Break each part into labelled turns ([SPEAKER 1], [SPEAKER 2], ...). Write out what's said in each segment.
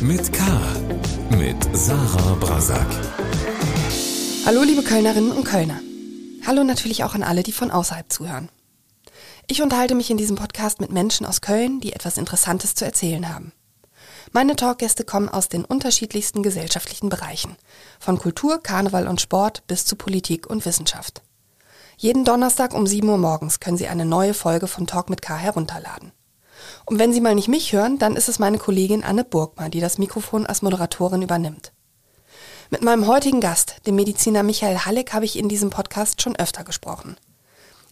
[SPEAKER 1] mit K. Mit Sarah Brasak.
[SPEAKER 2] Hallo, liebe Kölnerinnen und Kölner. Hallo natürlich auch an alle, die von außerhalb zuhören. Ich unterhalte mich in diesem Podcast mit Menschen aus Köln, die etwas Interessantes zu erzählen haben. Meine Talkgäste kommen aus den unterschiedlichsten gesellschaftlichen Bereichen, von Kultur, Karneval und Sport bis zu Politik und Wissenschaft. Jeden Donnerstag um 7 Uhr morgens können Sie eine neue Folge von Talk mit K herunterladen. Und wenn Sie mal nicht mich hören, dann ist es meine Kollegin Anne Burgmann, die das Mikrofon als Moderatorin übernimmt. Mit meinem heutigen Gast, dem Mediziner Michael Halleck, habe ich in diesem Podcast schon öfter gesprochen.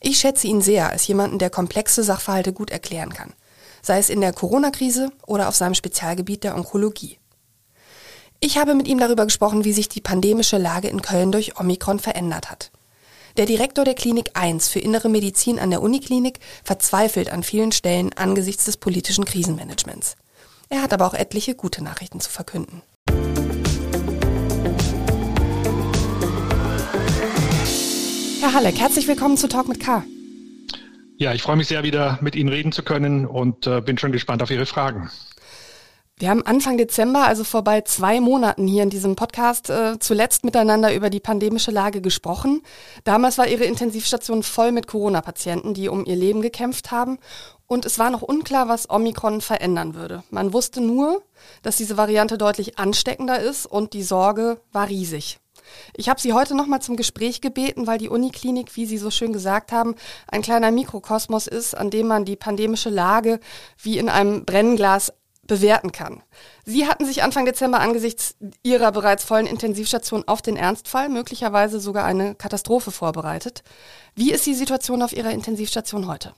[SPEAKER 2] Ich schätze ihn sehr als jemanden, der komplexe Sachverhalte gut erklären kann, sei es in der Corona-Krise oder auf seinem Spezialgebiet der Onkologie. Ich habe mit ihm darüber gesprochen, wie sich die pandemische Lage in Köln durch Omikron verändert hat. Der Direktor der Klinik 1 für Innere Medizin an der Uniklinik verzweifelt an vielen Stellen angesichts des politischen Krisenmanagements. Er hat aber auch etliche gute Nachrichten zu verkünden. Herr Halleck, herzlich willkommen zu Talk mit K.
[SPEAKER 3] Ja, ich freue mich sehr, wieder mit Ihnen reden zu können und äh, bin schon gespannt auf Ihre Fragen.
[SPEAKER 2] Wir haben Anfang Dezember, also vor bald zwei Monaten hier in diesem Podcast, äh, zuletzt miteinander über die pandemische Lage gesprochen. Damals war Ihre Intensivstation voll mit Corona-Patienten, die um ihr Leben gekämpft haben. Und es war noch unklar, was Omikron verändern würde. Man wusste nur, dass diese Variante deutlich ansteckender ist und die Sorge war riesig. Ich habe Sie heute nochmal zum Gespräch gebeten, weil die Uniklinik, wie Sie so schön gesagt haben, ein kleiner Mikrokosmos ist, an dem man die pandemische Lage wie in einem Brennglas bewerten kann. Sie hatten sich Anfang Dezember angesichts Ihrer bereits vollen Intensivstation auf den Ernstfall, möglicherweise sogar eine Katastrophe vorbereitet. Wie ist die Situation auf Ihrer Intensivstation heute?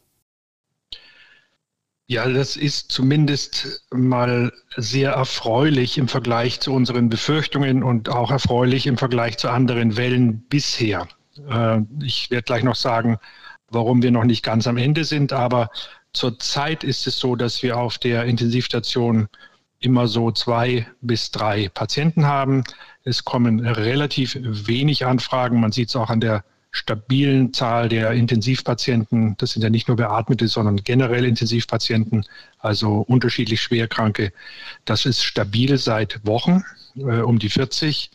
[SPEAKER 3] Ja, das ist zumindest mal sehr erfreulich im Vergleich zu unseren Befürchtungen und auch erfreulich im Vergleich zu anderen Wellen bisher. Äh, ich werde gleich noch sagen, warum wir noch nicht ganz am Ende sind, aber Zurzeit ist es so, dass wir auf der Intensivstation immer so zwei bis drei Patienten haben. Es kommen relativ wenig Anfragen. Man sieht es auch an der stabilen Zahl der Intensivpatienten. Das sind ja nicht nur Beatmete, sondern generell Intensivpatienten, also unterschiedlich Schwerkranke. Das ist stabil seit Wochen, äh, um die 40.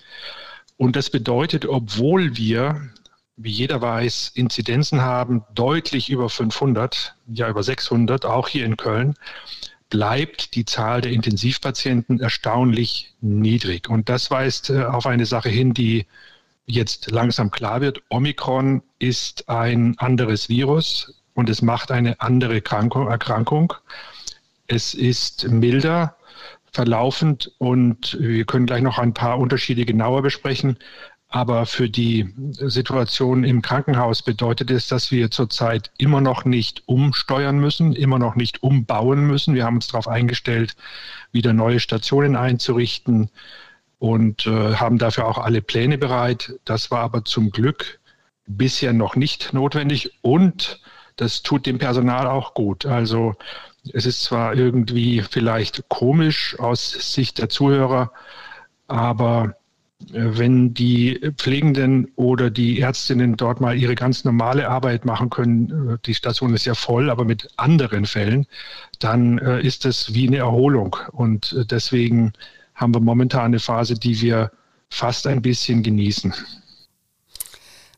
[SPEAKER 3] Und das bedeutet, obwohl wir wie jeder weiß, Inzidenzen haben, deutlich über 500, ja über 600, auch hier in Köln, bleibt die Zahl der Intensivpatienten erstaunlich niedrig. Und das weist äh, auf eine Sache hin, die jetzt langsam klar wird. Omikron ist ein anderes Virus und es macht eine andere Erkrankung. Es ist milder verlaufend und wir können gleich noch ein paar Unterschiede genauer besprechen. Aber für die Situation im Krankenhaus bedeutet es, dass wir zurzeit immer noch nicht umsteuern müssen, immer noch nicht umbauen müssen. Wir haben uns darauf eingestellt, wieder neue Stationen einzurichten und äh, haben dafür auch alle Pläne bereit. Das war aber zum Glück bisher noch nicht notwendig und das tut dem Personal auch gut. Also es ist zwar irgendwie vielleicht komisch aus Sicht der Zuhörer, aber wenn die Pflegenden oder die Ärztinnen dort mal ihre ganz normale Arbeit machen können, äh, die Station ist ja voll, aber mit anderen Fällen, dann äh, ist es wie eine Erholung. Und äh, deswegen haben wir momentan eine Phase, die wir fast ein bisschen genießen.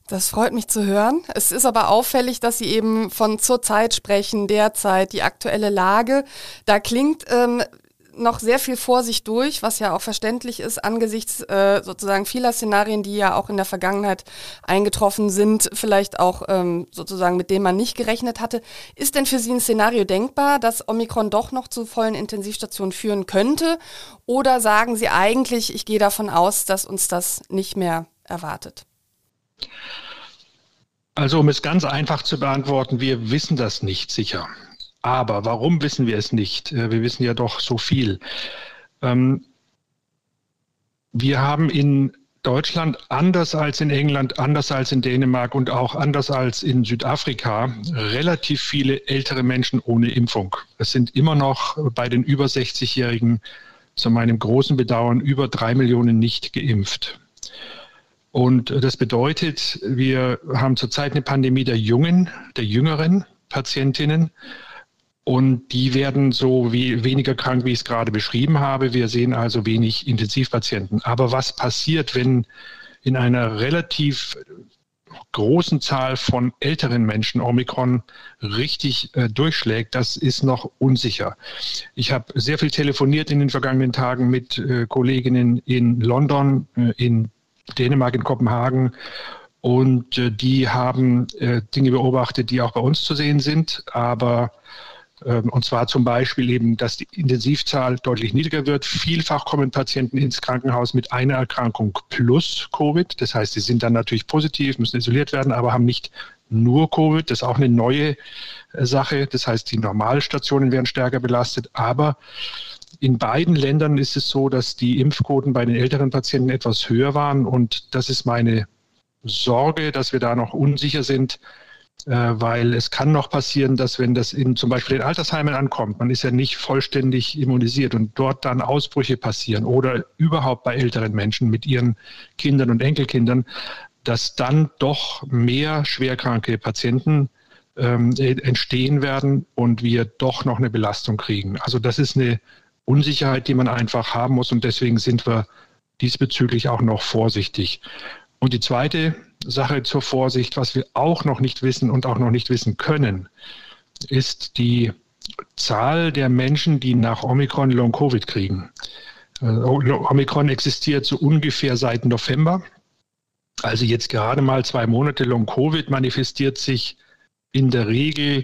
[SPEAKER 2] Das freut mich zu hören. Es ist aber auffällig, dass Sie eben von zur Zeit sprechen, derzeit, die aktuelle Lage. Da klingt ähm, noch sehr viel vor durch, was ja auch verständlich ist angesichts äh, sozusagen vieler Szenarien, die ja auch in der Vergangenheit eingetroffen sind, vielleicht auch ähm, sozusagen mit denen man nicht gerechnet hatte. Ist denn für Sie ein Szenario denkbar, dass Omikron doch noch zu vollen Intensivstationen führen könnte? Oder sagen Sie eigentlich, ich gehe davon aus, dass uns das nicht mehr erwartet?
[SPEAKER 3] Also um es ganz einfach zu beantworten, wir wissen das nicht sicher. Aber warum wissen wir es nicht? Äh, wir wissen ja doch so viel. Ähm, wir haben in Deutschland anders als in England, anders als in Dänemark und auch anders als in Südafrika relativ viele ältere Menschen ohne Impfung. Es sind immer noch bei den über 60-Jährigen zu meinem großen Bedauern über drei Millionen nicht geimpft. Und das bedeutet, wir haben zurzeit eine Pandemie der Jungen, der Jüngeren Patientinnen Und die werden so wie, weniger krank, wie ich es gerade beschrieben habe. Wir sehen also wenig Intensivpatienten. Aber was passiert, wenn in einer relativ großen Zahl von älteren Menschen Omikron richtig äh, durchschlägt, das ist noch unsicher. Ich habe sehr viel telefoniert in den vergangenen Tagen mit äh, Kolleginnen in London, äh, in Dänemark, in Kopenhagen. Und äh, die haben äh, Dinge beobachtet, die auch bei uns zu sehen sind. Aber und zwar zum Beispiel eben, dass die Intensivzahl deutlich niedriger wird. Vielfach kommen Patienten ins Krankenhaus mit einer Erkrankung plus Covid. Das heißt, sie sind dann natürlich positiv, müssen isoliert werden, aber haben nicht nur Covid. Das ist auch eine neue äh, Sache. Das heißt, die Normalstationen werden stärker belastet. Aber in beiden Ländern ist es so, dass die Impfquoten bei den älteren Patienten etwas höher waren. Und das ist meine Sorge, dass wir da noch unsicher sind, weil es kann noch passieren, dass wenn das in zum Beispiel in Altersheimen ankommt, man ist ja nicht vollständig immunisiert und dort dann Ausbrüche passieren oder überhaupt bei älteren Menschen mit ihren Kindern und Enkelkindern, dass dann doch mehr schwerkranke Patienten ähm, entstehen werden und wir doch noch eine Belastung kriegen. Also das ist eine Unsicherheit, die man einfach haben muss und deswegen sind wir diesbezüglich auch noch vorsichtig. Und die zweite Sache zur Vorsicht, was wir auch noch nicht wissen und auch noch nicht wissen können, ist die Zahl der Menschen, die nach Omikron Long-Covid kriegen. Äh, Omikron existiert so ungefähr seit November. Also jetzt gerade mal zwei Monate Long-Covid manifestiert sich in der Regel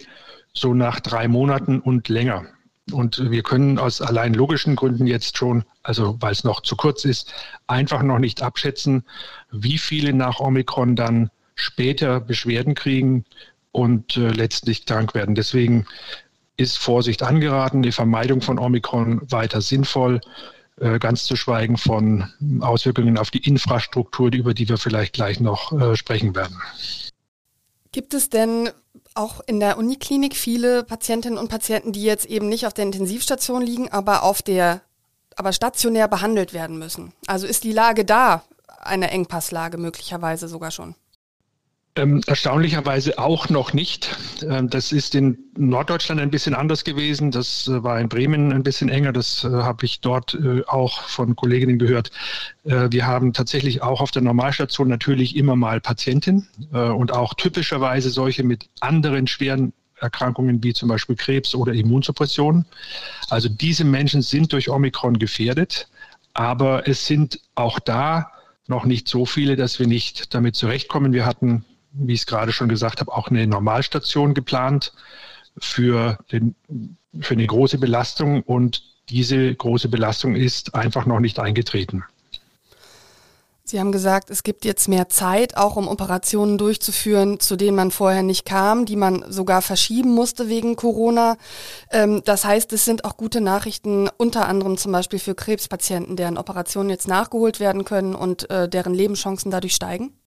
[SPEAKER 3] so nach drei Monaten und länger. Und wir können aus allein logischen Gründen jetzt schon, also weil es noch zu kurz ist, einfach noch nicht abschätzen, wie viele nach Omikron dann später Beschwerden kriegen und äh, letztlich krank werden. Deswegen ist Vorsicht angeraten, die Vermeidung von Omikron weiter sinnvoll, äh, ganz zu schweigen von Auswirkungen auf die Infrastruktur, über die wir vielleicht gleich noch äh, sprechen werden.
[SPEAKER 2] Gibt es denn auch in der Uniklinik viele Patientinnen und Patienten, die jetzt eben nicht auf der Intensivstation liegen, aber auf der, aber stationär behandelt werden müssen? Also ist die Lage da eine Engpasslage möglicherweise sogar schon?
[SPEAKER 3] Ähm, erstaunlicherweise auch noch nicht. Ähm, das ist in Norddeutschland ein bisschen anders gewesen. Das äh, war in Bremen ein bisschen enger. Das äh, habe ich dort äh, auch von Kolleginnen gehört. Äh, wir haben tatsächlich auch auf der Normalstation natürlich immer mal Patienten äh, und auch typischerweise solche mit anderen schweren Erkrankungen wie zum Beispiel Krebs oder Immunsuppression. Also diese Menschen sind durch Omikron gefährdet, aber es sind auch da noch nicht so viele, dass wir nicht damit zurechtkommen. Wir hatten wie ich es gerade schon gesagt habe, auch eine Normalstation geplant für, den, für eine große Belastung und diese große Belastung ist einfach noch nicht eingetreten.
[SPEAKER 2] Sie haben gesagt, es gibt jetzt mehr Zeit, auch um Operationen durchzuführen, zu denen man vorher nicht kam, die man sogar verschieben musste wegen Corona. Ähm, das heißt, es sind auch gute Nachrichten, unter anderem zum Beispiel für Krebspatienten, deren Operationen jetzt nachgeholt werden können und äh, deren Lebenschancen dadurch steigen?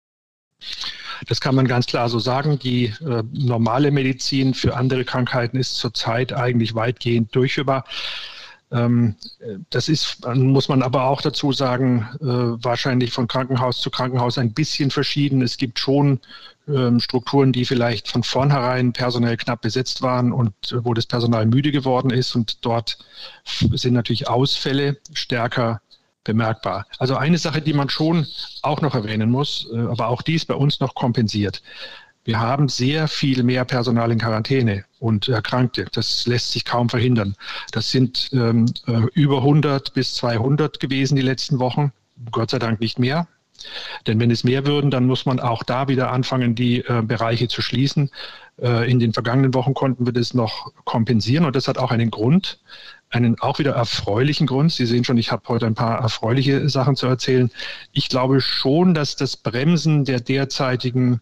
[SPEAKER 3] Das kann man ganz klar so sagen. Die äh, normale Medizin für andere Krankheiten ist zurzeit eigentlich weitgehend durchführbar. Ähm, das ist, muss man aber auch dazu sagen, äh, wahrscheinlich von Krankenhaus zu Krankenhaus ein bisschen verschieden. Es gibt schon ähm, Strukturen, die vielleicht von vornherein personell knapp besetzt waren und äh, wo das Personal müde geworden ist. Und dort sind natürlich Ausfälle stärker bemerkbar. Also eine Sache, die man schon auch noch erwähnen muss, äh, aber auch dies bei uns noch kompensiert. Wir haben sehr viel mehr Personal in Quarantäne und Erkrankte. Das lässt sich kaum verhindern. Das sind ähm, äh, über 100 bis 200 gewesen die letzten Wochen. Gott sei Dank nicht mehr. Denn wenn es mehr würden, dann muss man auch da wieder anfangen, die äh, Bereiche zu schließen. Äh, in den vergangenen Wochen konnten wir das noch kompensieren und das hat auch einen Grund einen auch wieder erfreulichen Grund. Sie sehen schon, ich habe heute ein paar erfreuliche Sachen zu erzählen. Ich glaube schon, dass das Bremsen der derzeitigen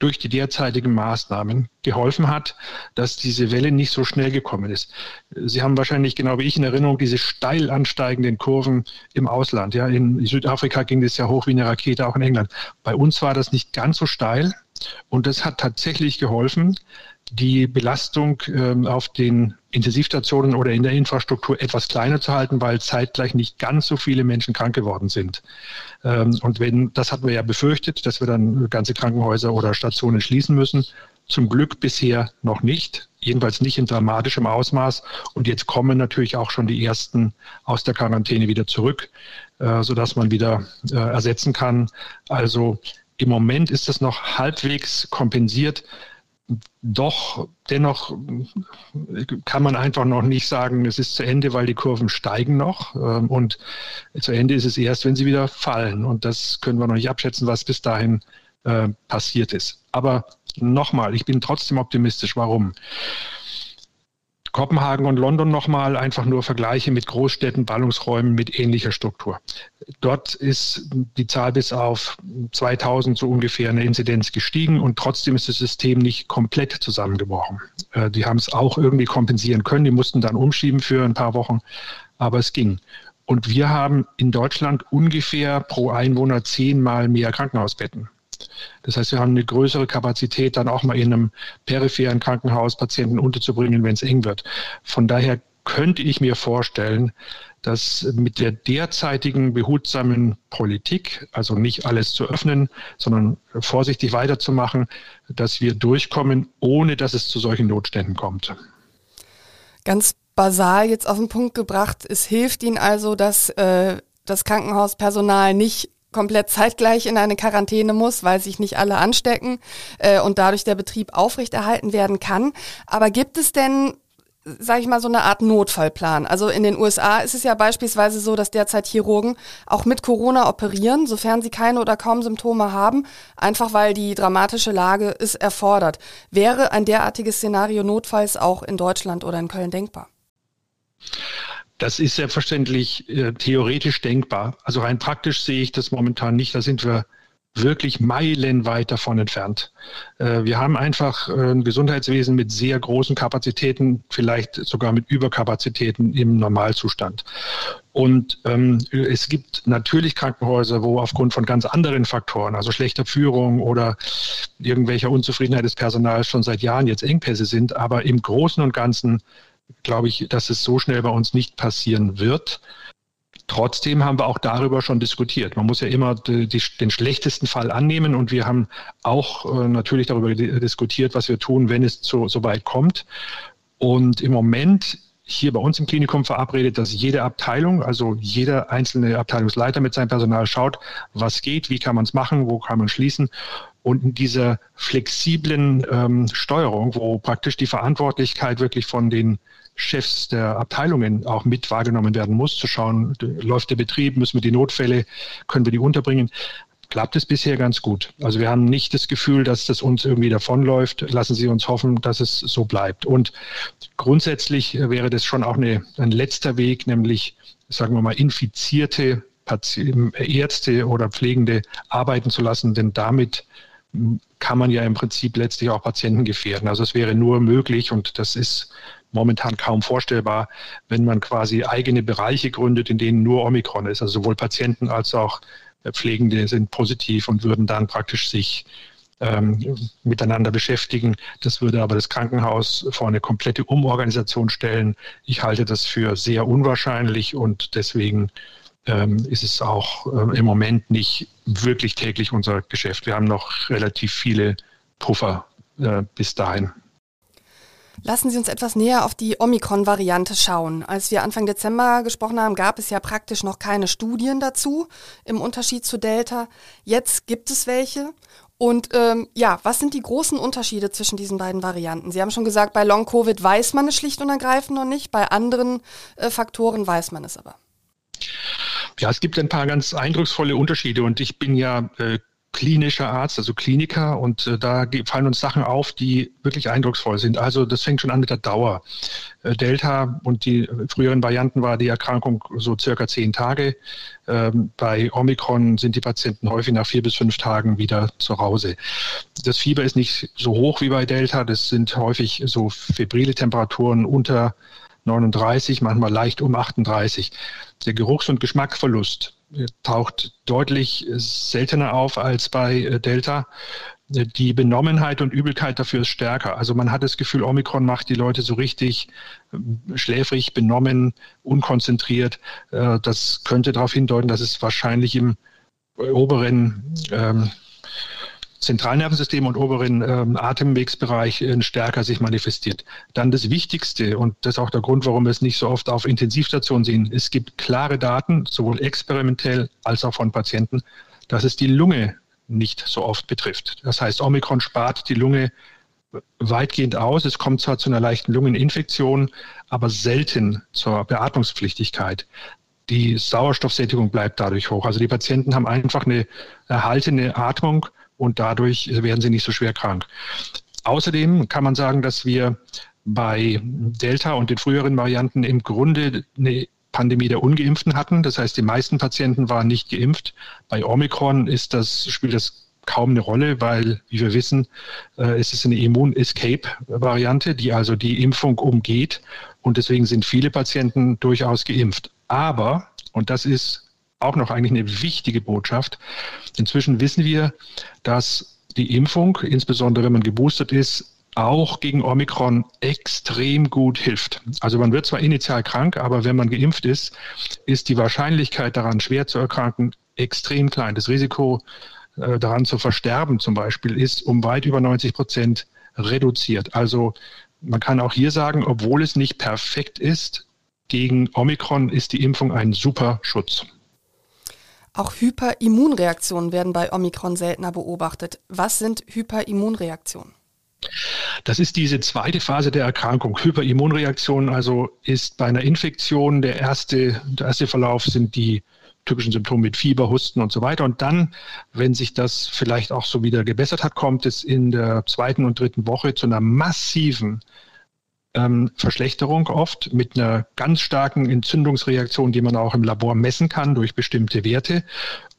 [SPEAKER 3] durch die derzeitigen Maßnahmen geholfen hat, dass diese Welle nicht so schnell gekommen ist. Sie haben wahrscheinlich genau wie ich in Erinnerung diese steil ansteigenden Kurven im Ausland. Ja, in Südafrika ging das ja hoch wie eine Rakete, auch in England. Bei uns war das nicht ganz so steil und das hat tatsächlich geholfen, die Belastung ähm, auf den Intensivstationen oder in der Infrastruktur etwas kleiner zu halten, weil zeitgleich nicht ganz so viele Menschen krank geworden sind. Ähm, und wenn, das hatten wir ja befürchtet, dass wir dann ganze Krankenhäuser oder Stationen schließen müssen. Zum Glück bisher noch nicht. jedenfalls nicht in dramatischem Ausmaß. Und jetzt kommen natürlich auch schon die ersten aus der Quarantäne wieder zurück, äh, sodass man wieder äh, ersetzen kann. Also im Moment ist das noch halbwegs kompensiert. Doch dennoch kann man einfach noch nicht sagen, es ist zu Ende, weil die Kurven steigen noch. Ähm, und zu Ende ist es erst, wenn sie wieder fallen. Und das können wir noch nicht abschätzen, was bis dahin äh, passiert ist. Aber nochmal, ich bin trotzdem optimistisch. Warum? Kopenhagen und London nochmal einfach nur Vergleiche mit Großstädten, Ballungsräumen mit ähnlicher Struktur. Dort ist die Zahl bis auf 2000 so ungefähr eine Inzidenz gestiegen und trotzdem ist das System nicht komplett zusammengebrochen. Äh, die haben es auch irgendwie kompensieren können, die mussten dann umschieben für ein paar Wochen, aber es ging. Und wir haben in Deutschland ungefähr pro Einwohner zehnmal mehr Krankenhausbetten. Das heißt, wir haben eine größere Kapazität, dann auch mal in einem peripheren Krankenhaus Patienten unterzubringen, wenn es eng wird. Von daher könnte ich mir vorstellen, dass mit der derzeitigen behutsamen Politik, also nicht alles zu öffnen, sondern vorsichtig weiterzumachen, dass wir durchkommen, ohne dass es zu solchen Notständen kommt.
[SPEAKER 2] Ganz basal jetzt auf den Punkt gebracht, es hilft Ihnen also, dass äh, das Krankenhauspersonal nicht komplett zeitgleich in eine Quarantäne muss, weil sich nicht alle anstecken äh, und dadurch der Betrieb aufrechterhalten werden kann. Aber gibt es denn sage ich mal, so eine Art Notfallplan. Also in den USA ist es ja beispielsweise so, dass derzeit Chirurgen auch mit Corona operieren, sofern sie keine oder kaum Symptome haben, einfach weil die dramatische Lage es erfordert. Wäre ein derartiges Szenario notfalls auch in Deutschland oder in Köln denkbar?
[SPEAKER 3] Das ist selbstverständlich äh, theoretisch denkbar. Also rein praktisch sehe ich das momentan nicht. Da sind wir wirklich meilenweit davon entfernt. Äh, wir haben einfach äh, ein Gesundheitswesen mit sehr großen Kapazitäten, vielleicht sogar mit Überkapazitäten im Normalzustand. Und ähm, es gibt natürlich Krankenhäuser, wo aufgrund von ganz anderen Faktoren, also schlechter Führung oder irgendwelcher Unzufriedenheit des Personals schon seit Jahren jetzt Engpässe sind. Aber im Großen und Ganzen glaube ich, dass es so schnell bei uns nicht passieren wird. Trotzdem haben wir auch darüber schon diskutiert. Man muss ja immer die, die, den schlechtesten Fall annehmen und wir haben auch äh, natürlich darüber diskutiert, was wir tun, wenn es zu, so weit kommt. Und im Moment hier bei uns im Klinikum verabredet, dass jede Abteilung, also jeder einzelne Abteilungsleiter mit seinem Personal schaut, was geht, wie kann man es machen, wo kann man schließen. Und in dieser flexiblen ähm, Steuerung, wo praktisch die Verantwortlichkeit wirklich von den Chefs der Abteilungen auch mit wahrgenommen werden muss, zu schauen, läuft der Betrieb, müssen wir die Notfälle, können wir die unterbringen, klappt es bisher ganz gut. Also wir haben nicht das Gefühl, dass das uns irgendwie davonläuft. Lassen Sie uns hoffen, dass es so bleibt. Und grundsätzlich wäre das schon auch eine, ein letzter Weg, nämlich, sagen wir mal, infizierte Ärzte oder Pflegende arbeiten zu lassen, denn damit kann man ja im Prinzip letztlich auch Patienten gefährden. Also es wäre nur möglich und das ist momentan kaum vorstellbar, wenn man quasi eigene Bereiche gründet, in denen nur Omikron ist. Also sowohl Patienten als auch Pflegende sind positiv und würden dann praktisch sich ähm, miteinander beschäftigen. Das würde aber das Krankenhaus vor eine komplette Umorganisation stellen. Ich halte das für sehr unwahrscheinlich und deswegen ähm, ist es auch äh, im Moment nicht wirklich täglich unser Geschäft. Wir haben noch relativ viele Puffer äh, bis dahin.
[SPEAKER 2] Lassen Sie uns etwas näher auf die Omikron-Variante schauen. Als wir Anfang Dezember gesprochen haben, gab es ja praktisch noch keine Studien dazu im Unterschied zu Delta. Jetzt gibt es welche. Und ähm, ja, was sind die großen Unterschiede zwischen diesen beiden Varianten? Sie haben schon gesagt, bei Long-Covid weiß man es schlicht und ergreifend noch nicht, bei anderen äh, Faktoren weiß man es aber.
[SPEAKER 3] Ja, es gibt ein paar ganz eindrucksvolle Unterschiede und ich bin ja äh, klinischer Arzt, also Kliniker, und äh, da fallen uns Sachen auf, die wirklich eindrucksvoll sind. Also das fängt schon an mit der Dauer. Äh, Delta und die früheren Varianten war die Erkrankung so circa zehn Tage. Ähm, bei Omikron sind die Patienten häufig nach vier bis fünf Tagen wieder zu Hause. Das Fieber ist nicht so hoch wie bei Delta. Das sind häufig so febrile Temperaturen unter 39, manchmal leicht um 38. Der Geruchs- und Geschmackverlust taucht deutlich seltener auf als bei äh, Delta. Die Benommenheit und Übelkeit dafür ist stärker. Also man hat das Gefühl, Omikron macht die Leute so richtig ähm, schläfrig, benommen, unkonzentriert. Äh, das könnte darauf hindeuten, dass es wahrscheinlich im oberen ähm, Zentralnervensystem und oberen ähm, Atemwegsbereich äh, stärker sich manifestiert. Dann das Wichtigste, und das ist auch der Grund, warum wir es nicht so oft auf Intensivstationen sehen, es gibt klare Daten, sowohl experimentell als auch von Patienten, dass es die Lunge nicht so oft betrifft. Das heißt, Omikron spart die Lunge weitgehend aus. Es kommt zwar zu einer leichten Lungeninfektion, aber selten zur Beatmungspflichtigkeit. Die Sauerstoffsättigung bleibt dadurch hoch. Also die Patienten haben einfach eine erhaltene Atmung und dadurch werden sie nicht so schwer krank. Außerdem kann man sagen, dass wir bei Delta und den früheren Varianten im Grunde eine Pandemie der Ungeimpften hatten. Das heißt, die meisten Patienten waren nicht geimpft. Bei Omikron ist das, spielt das kaum eine Rolle, weil, wie wir wissen, äh, ist es eine Immun-Escape-Variante, die also die Impfung umgeht. Und deswegen sind viele Patienten durchaus geimpft. Aber, und das ist auch noch eigentlich eine wichtige Botschaft, inzwischen wissen wir, dass die Impfung, insbesondere wenn man geboostert ist, auch gegen Omikron extrem gut hilft. Also man wird zwar initial krank, aber wenn man geimpft ist, ist die Wahrscheinlichkeit daran, schwer zu erkranken, extrem klein. Das Risiko äh, daran zu versterben zum Beispiel ist um weit über 90 Prozent reduziert. Also man kann auch hier sagen, obwohl es nicht perfekt ist, gegen Omikron ist die Impfung ein super Schutz.
[SPEAKER 2] Auch Hyperimmunreaktionen werden bei Omikron seltener beobachtet. Was sind Hyperimmunreaktionen?
[SPEAKER 3] Das ist diese zweite Phase der Erkrankung. Hyperimmunreaktion also ist bei einer Infektion der erste, der erste Verlauf sind die typischen Symptome mit Fieber, Husten und so weiter. Und dann, wenn sich das vielleicht auch so wieder gebessert hat, kommt es in der zweiten und dritten Woche zu einer massiven ähm, Verschlechterung oft mit einer ganz starken Entzündungsreaktion, die man auch im Labor messen kann durch bestimmte Werte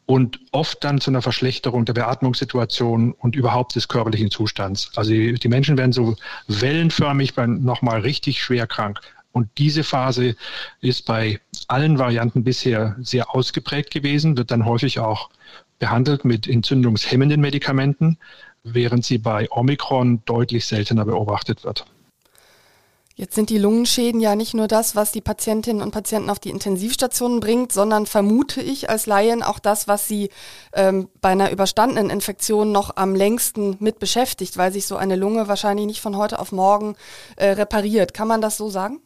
[SPEAKER 3] und oft dann zu einer Verschlechterung der Beatmungssituation und überhaupt des körperlichen Zustands. Also die, die Menschen werden so wellenförmig nochmal richtig schwer krank. Und diese Phase ist bei allen Varianten bisher sehr ausgeprägt gewesen, wird dann häufig auch behandelt mit entzündungshemmenden Medikamenten, während sie bei Omikron deutlich seltener beobachtet wird.
[SPEAKER 2] Jetzt sind die Lungenschäden ja nicht nur das, was die Patientinnen und Patienten auf die Intensivstationen bringt, sondern vermute ich als Laien auch das, was sie ähm, bei einer überstandenen Infektion noch am längsten mit beschäftigt, weil sich so eine Lunge wahrscheinlich nicht von heute auf morgen äh, repariert. Kann man das so sagen?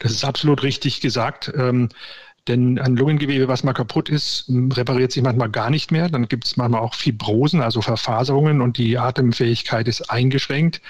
[SPEAKER 3] Das ist absolut richtig gesagt. Ähm, denn ein Lungengewebe, was mal kaputt ist, repariert sich manchmal gar nicht mehr. Dann gibt es manchmal auch Fibrosen, also Verfaserungen und die Atemfähigkeit ist eingeschränkt.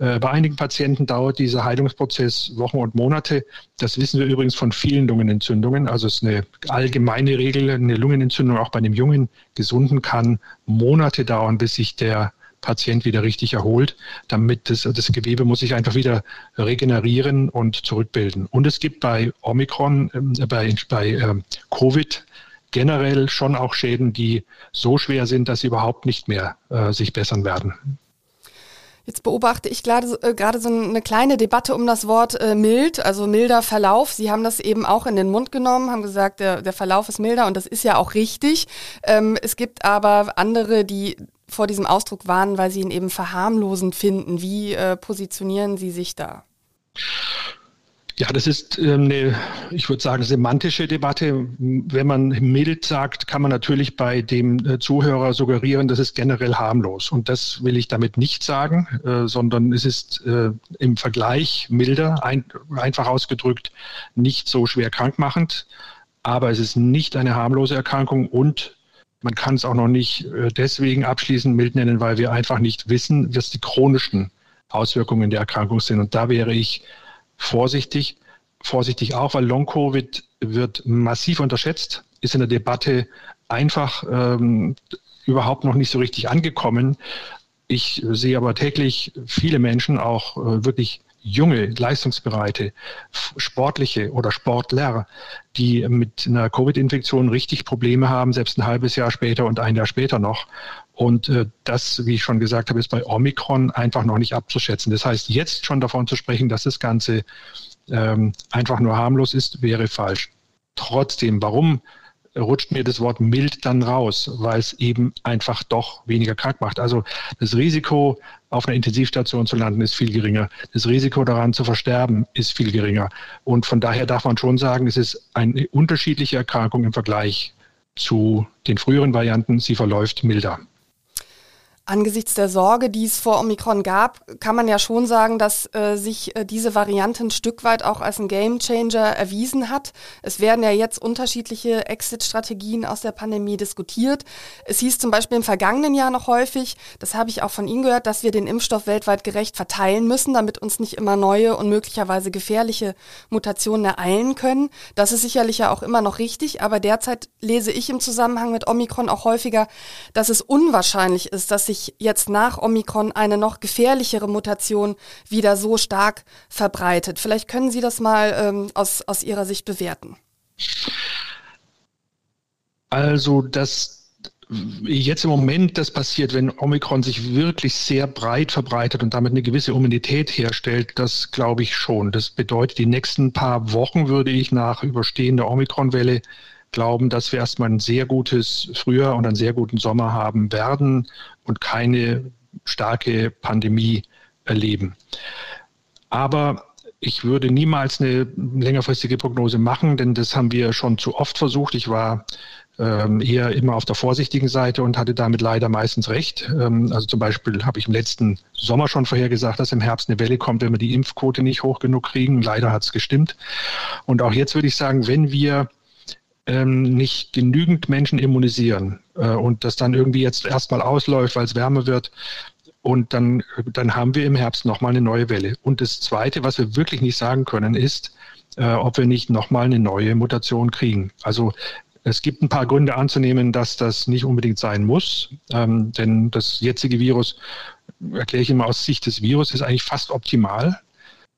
[SPEAKER 3] Äh, bei einigen Patienten dauert dieser Heilungsprozess Wochen und Monate. Das wissen wir übrigens von vielen Lungenentzündungen. Also es ist eine allgemeine Regel, eine Lungenentzündung auch bei einem jungen Gesunden kann Monate dauern, bis sich der Patient wieder richtig erholt, damit das, das Gewebe muss sich einfach wieder regenerieren und zurückbilden. Und es gibt bei Omikron, äh, bei, bei äh, Covid generell schon auch Schäden, die so schwer sind, dass sie überhaupt nicht mehr äh, sich bessern werden.
[SPEAKER 2] Jetzt beobachte ich gerade, äh, gerade so eine kleine Debatte um das Wort äh, mild, also milder Verlauf. Sie haben das eben auch in den Mund genommen, haben gesagt, der, der Verlauf ist milder und das ist ja auch richtig. Ähm, es gibt aber andere, die vor diesem Ausdruck warnen, weil sie ihn eben verharmlosend finden. Wie äh, positionieren Sie sich da?
[SPEAKER 3] Ja, das ist ähm, eine, ich würde sagen, semantische Debatte. Wenn man mild sagt, kann man natürlich bei dem äh, Zuhörer suggerieren, das ist generell harmlos. Und das will ich damit nicht sagen, äh, sondern es ist äh, im Vergleich milder, einfach ausgedrückt, nicht so schwer krankmachend. Aber es ist nicht eine harmlose Erkrankung und man kann es auch noch nicht deswegen abschließend mild nennen, weil wir einfach nicht wissen, was die chronischen Auswirkungen der Erkrankung sind. Und da wäre ich vorsichtig. Vorsichtig auch, weil Long-Covid wird massiv unterschätzt, ist in der Debatte einfach ähm, überhaupt noch nicht so richtig angekommen. Ich sehe aber täglich viele Menschen, auch äh, wirklich junge, leistungsbereite, sportliche oder Sportler, die mit einer Covid-Infektion richtig Probleme haben, selbst ein halbes Jahr später und ein Jahr später noch. Und äh, das, wie ich schon gesagt habe, ist bei Omikron einfach noch nicht abzuschätzen. Das heißt, jetzt schon davon zu sprechen, dass das Ganze ähm, einfach nur harmlos ist, wäre falsch. Trotzdem, warum rutscht mir das Wort mild dann raus, weil es eben einfach doch weniger krank macht. Also das Risiko, auf einer Intensivstation zu landen, ist viel geringer. Das Risiko daran zu versterben, ist viel geringer. Und von daher darf man schon sagen, es ist eine unterschiedliche Erkrankung im Vergleich zu den früheren Varianten. Sie verläuft milder.
[SPEAKER 2] Angesichts der Sorge, die es vor Omikron gab, kann man ja schon sagen, dass äh, sich äh, diese Variante ein Stück weit auch als ein Gamechanger erwiesen hat. Es werden ja jetzt unterschiedliche Exit-Strategien aus der Pandemie diskutiert. Es hieß zum Beispiel im vergangenen Jahr noch häufig, das habe ich auch von Ihnen gehört, dass wir den Impfstoff weltweit gerecht verteilen müssen, damit uns nicht immer neue und möglicherweise gefährliche Mutationen ereilen können. Das ist sicherlich ja auch immer noch richtig, aber derzeit lese ich im Zusammenhang mit Omikron auch häufiger, dass es unwahrscheinlich ist, dass sich jetzt nach Omikron eine noch gefährlichere Mutation wieder so stark verbreitet. Vielleicht können Sie das mal ähm, aus, aus Ihrer Sicht bewerten.
[SPEAKER 3] Also das jetzt im Moment das passiert, wenn Omikron sich wirklich sehr breit verbreitet und damit eine gewisse Immunität herstellt, das glaube ich schon. Das bedeutet, die nächsten paar Wochen würde ich nach überstehender Omikron-Welle glauben, dass wir erstmal ein sehr gutes Frühjahr und einen sehr guten Sommer haben werden und keine starke Pandemie erleben. Aber ich würde niemals eine längerfristige Prognose machen, denn das haben wir schon zu oft versucht. Ich war ähm, eher immer auf der vorsichtigen Seite und hatte damit leider meistens recht. Ähm, also zum Beispiel habe ich im letzten Sommer schon vorhergesagt, dass im Herbst eine Welle kommt, wenn wir die Impfquote nicht hoch genug kriegen. Leider hat es gestimmt. Und auch jetzt würde ich sagen, wenn wir ähm, nicht genügend Menschen immunisieren äh, und das dann irgendwie jetzt erstmal ausläuft, weil es wärmer wird, und dann, dann haben wir im Herbst nochmal eine neue Welle. Und das Zweite, was wir wirklich nicht sagen können, ist, äh, ob wir nicht nochmal eine neue Mutation kriegen. Also es gibt ein paar Gründe anzunehmen, dass das nicht unbedingt sein muss, ähm, denn das jetzige Virus, erkläre ich immer aus Sicht des Virus, ist eigentlich fast optimal.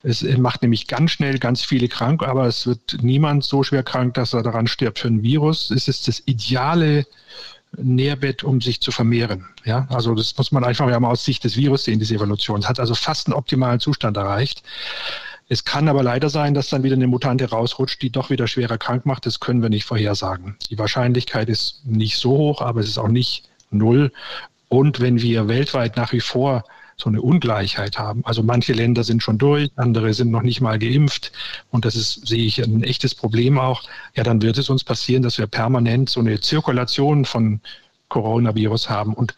[SPEAKER 3] Es macht nämlich ganz schnell ganz viele krank, aber es wird niemand so schwer krank, dass er daran stirbt. Für ein Virus ist es das ideale Nährbett, um sich zu vermehren. Ja, also das muss man einfach mal aus Sicht des Virus sehen, diese Evolution. Es hat also fast einen optimalen Zustand erreicht. Es kann aber leider sein, dass dann wieder eine Mutante rausrutscht, die doch wieder schwerer krank macht. Das können wir nicht vorhersagen. Die Wahrscheinlichkeit ist nicht so hoch, aber es ist auch nicht null. Und wenn wir weltweit nach wie vor so eine Ungleichheit haben. Also manche Länder sind schon durch, andere sind noch nicht mal geimpft und das ist, sehe ich, ein echtes Problem auch. Ja, dann wird es uns passieren, dass wir permanent so eine Zirkulation von Coronavirus haben und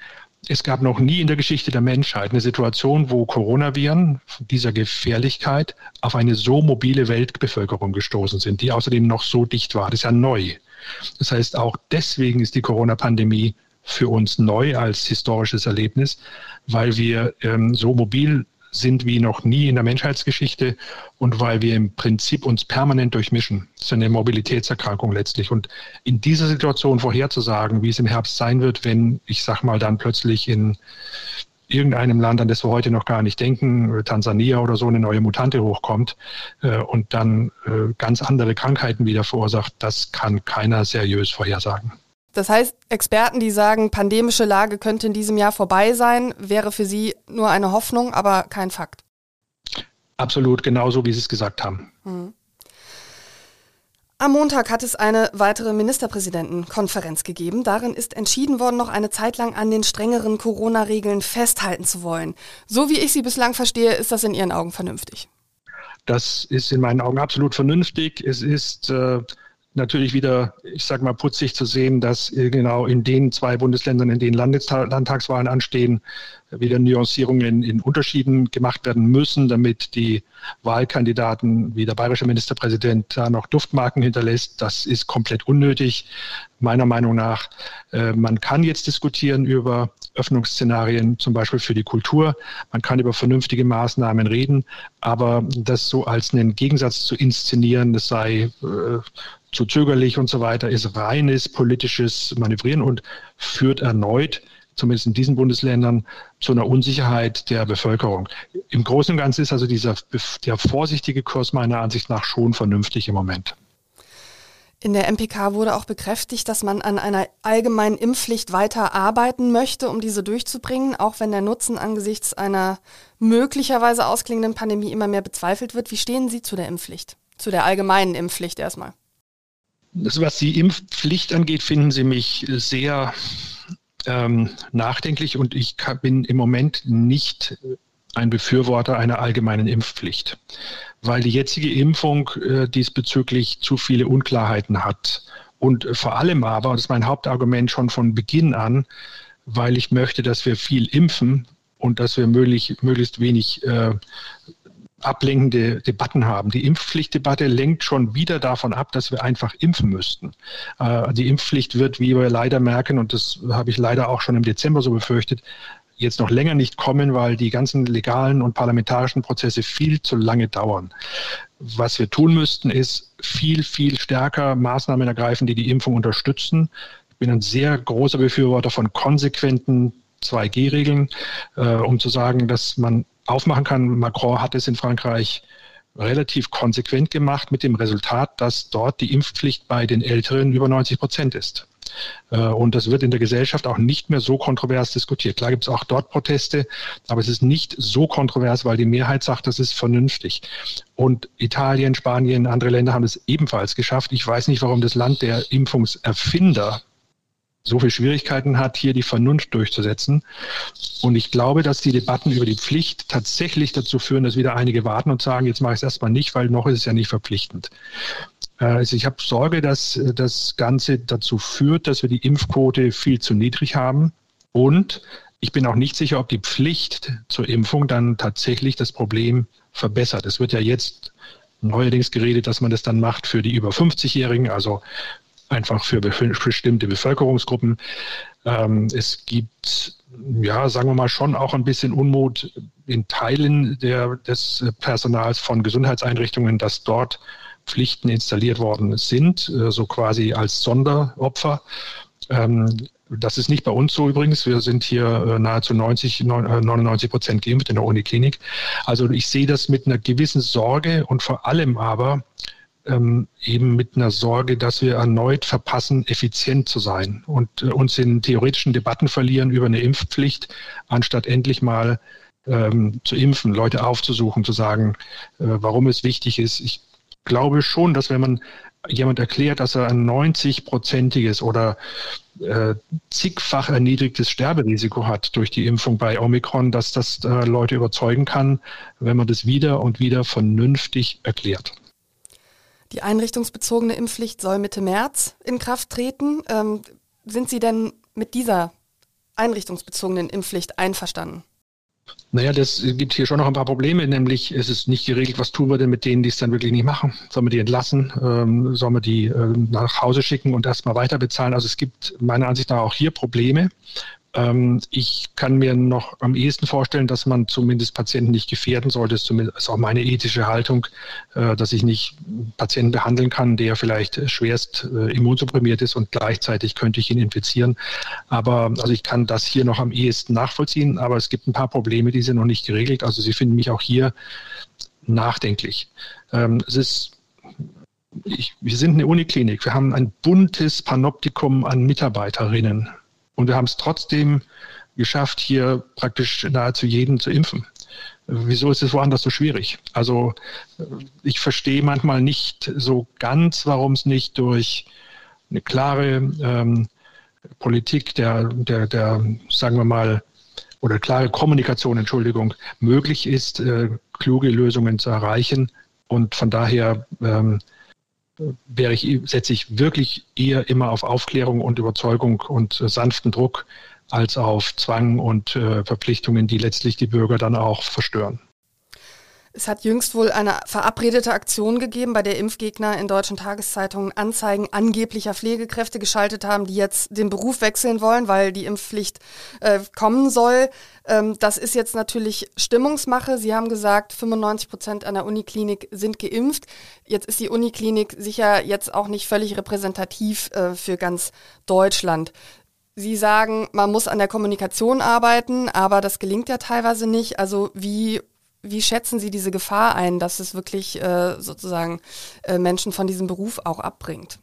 [SPEAKER 3] es gab noch nie in der Geschichte der Menschheit eine Situation, wo Coronaviren dieser Gefährlichkeit auf eine so mobile Weltbevölkerung gestoßen sind, die außerdem noch so dicht war. Das ist ja neu. Das heißt, auch deswegen ist die Corona-Pandemie für uns neu als historisches Erlebnis, weil wir ähm, so mobil sind wie noch nie in der Menschheitsgeschichte und weil wir im Prinzip uns permanent durchmischen. Das ist eine Mobilitätserkrankung letztlich. Und in dieser Situation vorherzusagen, wie es im Herbst sein wird, wenn, ich sag mal, dann plötzlich in irgendeinem Land, an das wir heute noch gar nicht denken, Tansania oder so, eine neue Mutante hochkommt äh, und dann äh, ganz andere Krankheiten wieder verursacht, das kann keiner seriös vorhersagen.
[SPEAKER 2] Das heißt, Experten, die sagen, pandemische Lage könnte in diesem Jahr vorbei sein, wäre für Sie nur eine Hoffnung, aber kein Fakt.
[SPEAKER 3] Absolut, genauso wie Sie es gesagt haben. Mhm.
[SPEAKER 2] Am Montag hat es eine weitere Ministerpräsidentenkonferenz gegeben. Darin ist entschieden worden, noch eine Zeit lang an den strengeren Corona-Regeln festhalten zu wollen. So wie ich sie bislang verstehe, ist das in Ihren Augen vernünftig.
[SPEAKER 3] Das ist in meinen Augen absolut vernünftig. Es ist äh, natürlich wieder, ich sage mal, putzig zu sehen, dass genau in den zwei Bundesländern, in denen Landtagswahlen anstehen, wieder Nuancierungen in Unterschieden gemacht werden müssen, damit die Wahlkandidaten, wie der bayerische Ministerpräsident, da noch Duftmarken hinterlässt. Das ist komplett unnötig, meiner Meinung nach. Äh, man kann jetzt diskutieren über Öffnungsszenarien, zum Beispiel für die Kultur. Man kann über vernünftige Maßnahmen reden, aber das so als einen Gegensatz zu inszenieren, das sei äh, zu zögerlich und so weiter, ist reines politisches Manövrieren und führt erneut zumindest in diesen Bundesländern, zu einer Unsicherheit der Bevölkerung. Im Großen und Ganzen ist also dieser der vorsichtige Kurs meiner Ansicht nach schon vernünftig im Moment.
[SPEAKER 2] In der MPK wurde auch bekräftigt, dass man an einer allgemeinen Impfpflicht weiter arbeiten möchte, um diese durchzubringen, auch wenn der Nutzen angesichts einer möglicherweise ausklingenden Pandemie immer mehr bezweifelt wird. Wie stehen Sie zu der Impfpflicht? Zu der allgemeinen Impfpflicht erstmal?
[SPEAKER 3] Das, was die Impfpflicht angeht, finden Sie mich sehr ähm, nachdenklich und ich bin im Moment nicht ein Befürworter einer allgemeinen Impfpflicht, weil die jetzige Impfung äh, diesbezüglich zu viele Unklarheiten hat. Und vor allem aber, das ist mein Hauptargument schon von Beginn an, weil ich möchte, dass wir viel impfen und dass wir möglich, möglichst wenig äh, ablenkende Debatten haben. Die Impfpflichtdebatte lenkt schon wieder davon ab, dass wir einfach impfen müssten. Äh, die Impfpflicht wird, wie wir leider merken, und das habe ich leider auch schon im Dezember so befürchtet, jetzt noch länger nicht kommen, weil die ganzen legalen und parlamentarischen Prozesse viel zu lange dauern. Was wir tun müssten, ist viel, viel stärker Maßnahmen ergreifen, die die Impfung unterstützen. Ich bin ein sehr großer Befürworter von konsequenten 2G-Regeln, äh, um zu sagen, dass man aufmachen kann. Macron hat es in Frankreich relativ konsequent gemacht mit dem Resultat, dass dort die Impfpflicht bei den Älteren über 90 Prozent ist. Äh, und das wird in der Gesellschaft auch nicht mehr so kontrovers diskutiert. Klar gibt es auch dort Proteste, aber es ist nicht so kontrovers, weil die Mehrheit sagt, das ist vernünftig. Und Italien, Spanien, andere Länder haben es ebenfalls geschafft. Ich weiß nicht, warum das Land der Impfungserfinder so viele Schwierigkeiten hat, hier die Vernunft durchzusetzen. Und ich glaube, dass die Debatten über die Pflicht tatsächlich dazu führen, dass wieder einige warten und sagen, jetzt mache ich es erstmal nicht, weil noch ist es ja nicht verpflichtend. Äh, also ich habe Sorge, dass das Ganze dazu führt, dass wir die Impfquote viel zu niedrig haben. Und ich bin auch nicht sicher, ob die Pflicht zur Impfung dann tatsächlich das Problem verbessert. Es wird ja jetzt neuerdings geredet, dass man das dann macht für die über 50-Jährigen, also einfach für bestimmte Bevölkerungsgruppen. Ähm, es gibt, ja, sagen wir mal, schon auch ein bisschen Unmut in Teilen der, des Personals von Gesundheitseinrichtungen, dass dort Pflichten installiert worden sind, äh, so quasi als Sonderopfer. Ähm, das ist nicht bei uns so übrigens. Wir sind hier äh, nahezu 90, 99 Prozent geimpft in der Uniklinik. Also ich sehe das mit einer gewissen Sorge und vor allem aber ähm, eben mit einer Sorge, dass wir erneut verpassen, effizient zu sein und äh, uns in theoretischen Debatten verlieren über eine Impfpflicht, anstatt endlich mal ähm, zu impfen, Leute aufzusuchen, zu sagen, äh, warum es wichtig ist. Ich glaube schon, dass wenn man jemand erklärt, dass er ein 90-prozentiges oder äh, zigfach erniedrigtes Sterberisiko hat durch die Impfung bei Omikron, dass das äh, Leute überzeugen kann, wenn man das wieder und wieder vernünftig erklärt.
[SPEAKER 2] Die einrichtungsbezogene Impfpflicht soll Mitte März in Kraft treten. Ähm, sind Sie denn mit dieser einrichtungsbezogenen Impfpflicht einverstanden?
[SPEAKER 3] Naja, das gibt hier schon noch ein paar Probleme, nämlich es ist nicht geregelt, was tun wir denn mit denen, die es dann wirklich nicht machen. Sollen wir die entlassen? Ähm, sollen wir die äh, nach Hause schicken und erstmal weiter bezahlen? Also es gibt meiner Ansicht nach auch hier Probleme. Ähm, ich kann mir noch am ehesten vorstellen, dass man zumindest Patienten nicht gefährden sollte. Das ist auch meine ethische Haltung, äh, dass ich nicht Patienten behandeln kann, der vielleicht schwerst äh, immunsupprimiert ist und gleichzeitig könnte ich ihn infizieren. Aber also ich kann das hier noch am ehesten nachvollziehen, aber es gibt ein paar Probleme, die sind noch nicht geregelt. Also Sie finden mich auch hier nachdenklich. Ähm, es ist ich, wir sind eine Uniklinik. Wir haben ein buntes Panoptikum an Mitarbeiterinnen. Und wir haben es trotzdem geschafft, hier praktisch nahezu jeden zu impfen. Wieso ist es woanders so schwierig? Also ich verstehe manchmal nicht so ganz, warum es nicht durch eine klare ähm, Politik der, der, der, sagen wir mal, oder klare Kommunikation, Entschuldigung, möglich ist, äh, kluge Lösungen zu erreichen. Und von daher ähm, wäre ich, setze ich wirklich eher immer auf Aufklärung und Überzeugung und äh, sanften Druck als auf Zwang und äh, Verpflichtungen, die letztlich die Bürger dann auch verstören.
[SPEAKER 2] Es hat jüngst wohl eine verabredete Aktion gegeben, bei der Impfgegner in deutschen Tageszeitungen Anzeigen angeblicher Pflegekräfte geschaltet haben, die jetzt den Beruf wechseln wollen, weil die Impfpflicht äh, kommen soll. Ähm, das ist jetzt natürlich Stimmungsmache. Sie haben gesagt, 95 Prozent an der Uniklinik sind geimpft. Jetzt ist die Uniklinik sicher jetzt auch nicht völlig repräsentativ äh, für ganz Deutschland. Sie sagen, man muss an der Kommunikation arbeiten, aber das gelingt ja teilweise nicht. Also wie wie schätzen Sie diese Gefahr ein, dass es wirklich äh, sozusagen äh, Menschen von diesem Beruf auch abbringt?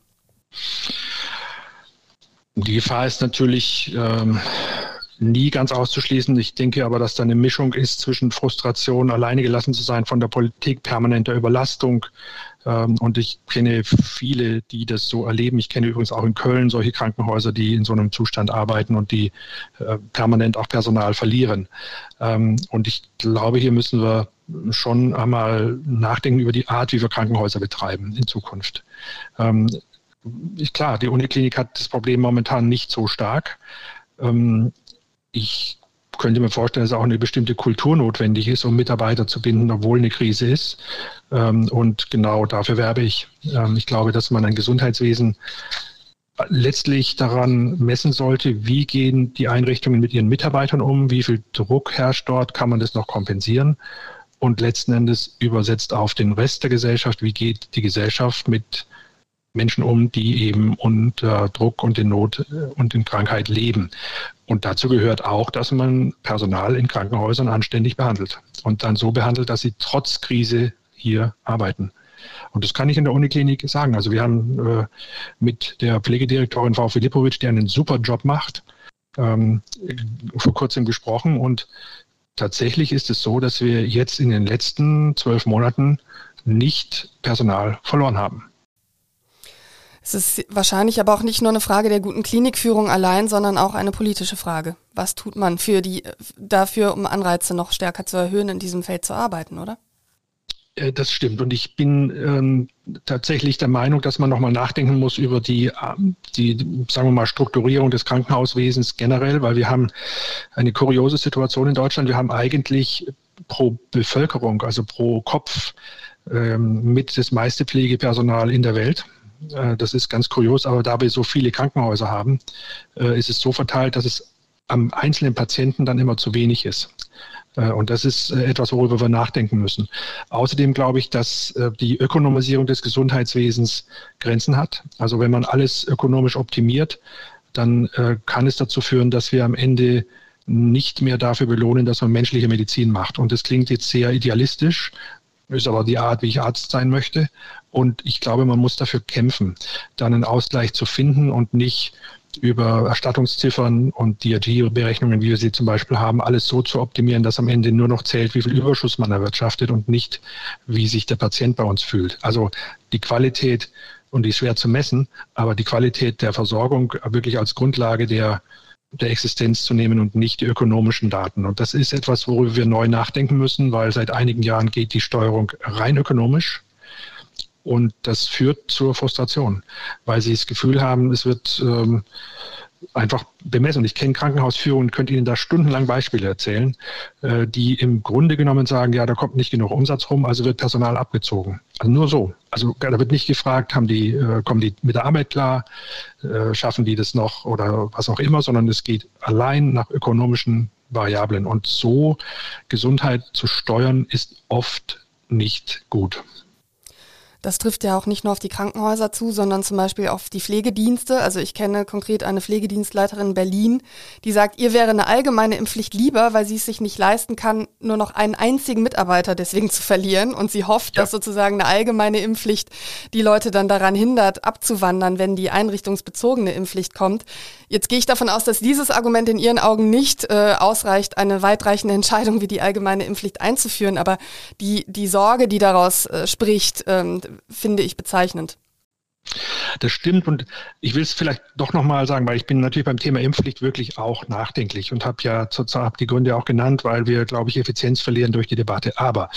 [SPEAKER 3] Die Gefahr ist natürlich ähm, nie ganz auszuschließen. Ich denke aber, dass da eine Mischung ist zwischen Frustration, alleine gelassen zu sein von der Politik, permanenter Überlastung, und ich kenne viele, die das so erleben. Ich kenne übrigens auch in Köln solche Krankenhäuser, die in so einem Zustand arbeiten und die äh, permanent auch Personal verlieren. Ähm, und ich glaube, hier müssen wir schon einmal nachdenken über die Art, wie wir Krankenhäuser betreiben in Zukunft. Ähm, klar, die Uniklinik hat das Problem momentan nicht so stark. ich könnte mir vorstellen, dass auch eine bestimmte Kultur notwendig ist, um Mitarbeiter zu binden, obwohl eine Krise ist. Ähm, und genau dafür werbe ich. Ähm, ich glaube, dass man ein Gesundheitswesen letztlich daran messen sollte, wie gehen die Einrichtungen mit ihren Mitarbeitern um, wie viel Druck herrscht dort, kann man das noch kompensieren und letzten Endes übersetzt auf den Rest der Gesellschaft, wie geht die Gesellschaft mit Menschen um, die eben unter Druck und in Not äh, und in Krankheit leben. Und dazu gehört auch, dass man Personal in Krankenhäusern anständig behandelt und dann so behandelt, dass sie trotz Krise hier arbeiten. Und das kann ich in der Uniklinik sagen. Also wir haben äh, mit der Pflegedirektorin Frau Filipovic, die einen super Job macht, ähm, vor kurzem gesprochen. Und tatsächlich ist es so, dass wir jetzt in den letzten zwölf Monaten nicht Personal verloren haben.
[SPEAKER 2] Es ist wahrscheinlich aber auch nicht nur eine Frage der guten Klinikführung allein, sondern auch eine politische Frage. Was tut man für die, dafür, um Anreize noch stärker zu erhöhen, in diesem Feld zu arbeiten, oder?
[SPEAKER 3] Äh, das stimmt. Und ich bin ähm, tatsächlich der Meinung, dass man nochmal nachdenken muss über die, ähm, die, sagen wir mal, Strukturierung des Krankenhauswesens generell, weil wir haben eine kuriose Situation in Deutschland. Wir haben eigentlich pro Bevölkerung, also pro Kopf, ähm, mit das meiste Pflegepersonal in der Welt. Äh, das ist ganz kurios, aber da wir so viele Krankenhäuser haben, äh, ist es so verteilt, dass es am einzelnen Patienten dann immer zu wenig ist. Äh, und das ist etwas, worüber wir nachdenken müssen. Außerdem glaube ich, dass die Ökonomisierung des Gesundheitswesens Grenzen hat. Also wenn man alles ökonomisch optimiert, dann kann es dazu führen, dass wir am Ende nicht mehr dafür belohnen, dass man menschliche Medizin macht. Und das klingt jetzt sehr idealistisch, ist aber die Art, wie ich Arzt sein möchte. Und ich glaube, man muss dafür kämpfen, dann einen Ausgleich zu finden und nicht über Erstattungsziffern und DRG-Berechnungen, wie wir sie zum Beispiel haben, alles so zu optimieren, dass am Ende nur noch zählt, wie viel Überschuss man erwirtschaftet und nicht, wie sich der Patient bei uns fühlt. Also die Qualität, und die ist schwer zu messen, aber die Qualität der Versorgung wirklich als Grundlage der, der Existenz zu nehmen und nicht die ökonomischen Daten. Und das ist etwas, worüber wir neu nachdenken müssen, weil seit einigen Jahren geht die Steuerung rein ökonomisch. Und das führt zur Frustration, weil sie das Gefühl haben, es wird ähm, einfach bemessen. Ich kenne Krankenhausführungen könnte Ihnen da stundenlang Beispiele erzählen, äh, die im Grunde genommen sagen, ja, da kommt nicht genug Umsatz rum, also wird Personal abgezogen. Also nur so. Also da wird nicht gefragt, haben die, äh, kommen die mit der Arbeit klar, äh, schaffen die das noch oder was auch immer, sondern es geht allein nach ökonomischen Variablen. Und so Gesundheit zu steuern, ist oft nicht gut.
[SPEAKER 2] Das trifft ja auch nicht nur auf die Krankenhäuser zu, sondern zum Beispiel auf die Pflegedienste. Also ich kenne konkret eine Pflegedienstleiterin in Berlin, die sagt, ihr wäre eine allgemeine Impfpflicht lieber, weil sie es sich nicht leisten kann, nur noch einen einzigen Mitarbeiter deswegen zu verlieren. Und sie hofft, ja. dass sozusagen eine allgemeine Impfpflicht die Leute dann daran hindert, abzuwandern, wenn die einrichtungsbezogene Impfpflicht kommt. Jetzt gehe ich davon aus, dass dieses Argument in Ihren Augen nicht äh, ausreicht, eine weitreichende Entscheidung wie die allgemeine Impfpflicht einzuführen. Aber die, die Sorge, die daraus äh, spricht, ähm, finde ich bezeichnend.
[SPEAKER 3] Das stimmt und ich will es vielleicht doch nochmal sagen, weil ich bin natürlich beim Thema Impfpflicht wirklich auch nachdenklich und habe ja zurzeit die Gründe auch genannt, weil wir, glaube ich, Effizienz verlieren durch die Debatte. Aber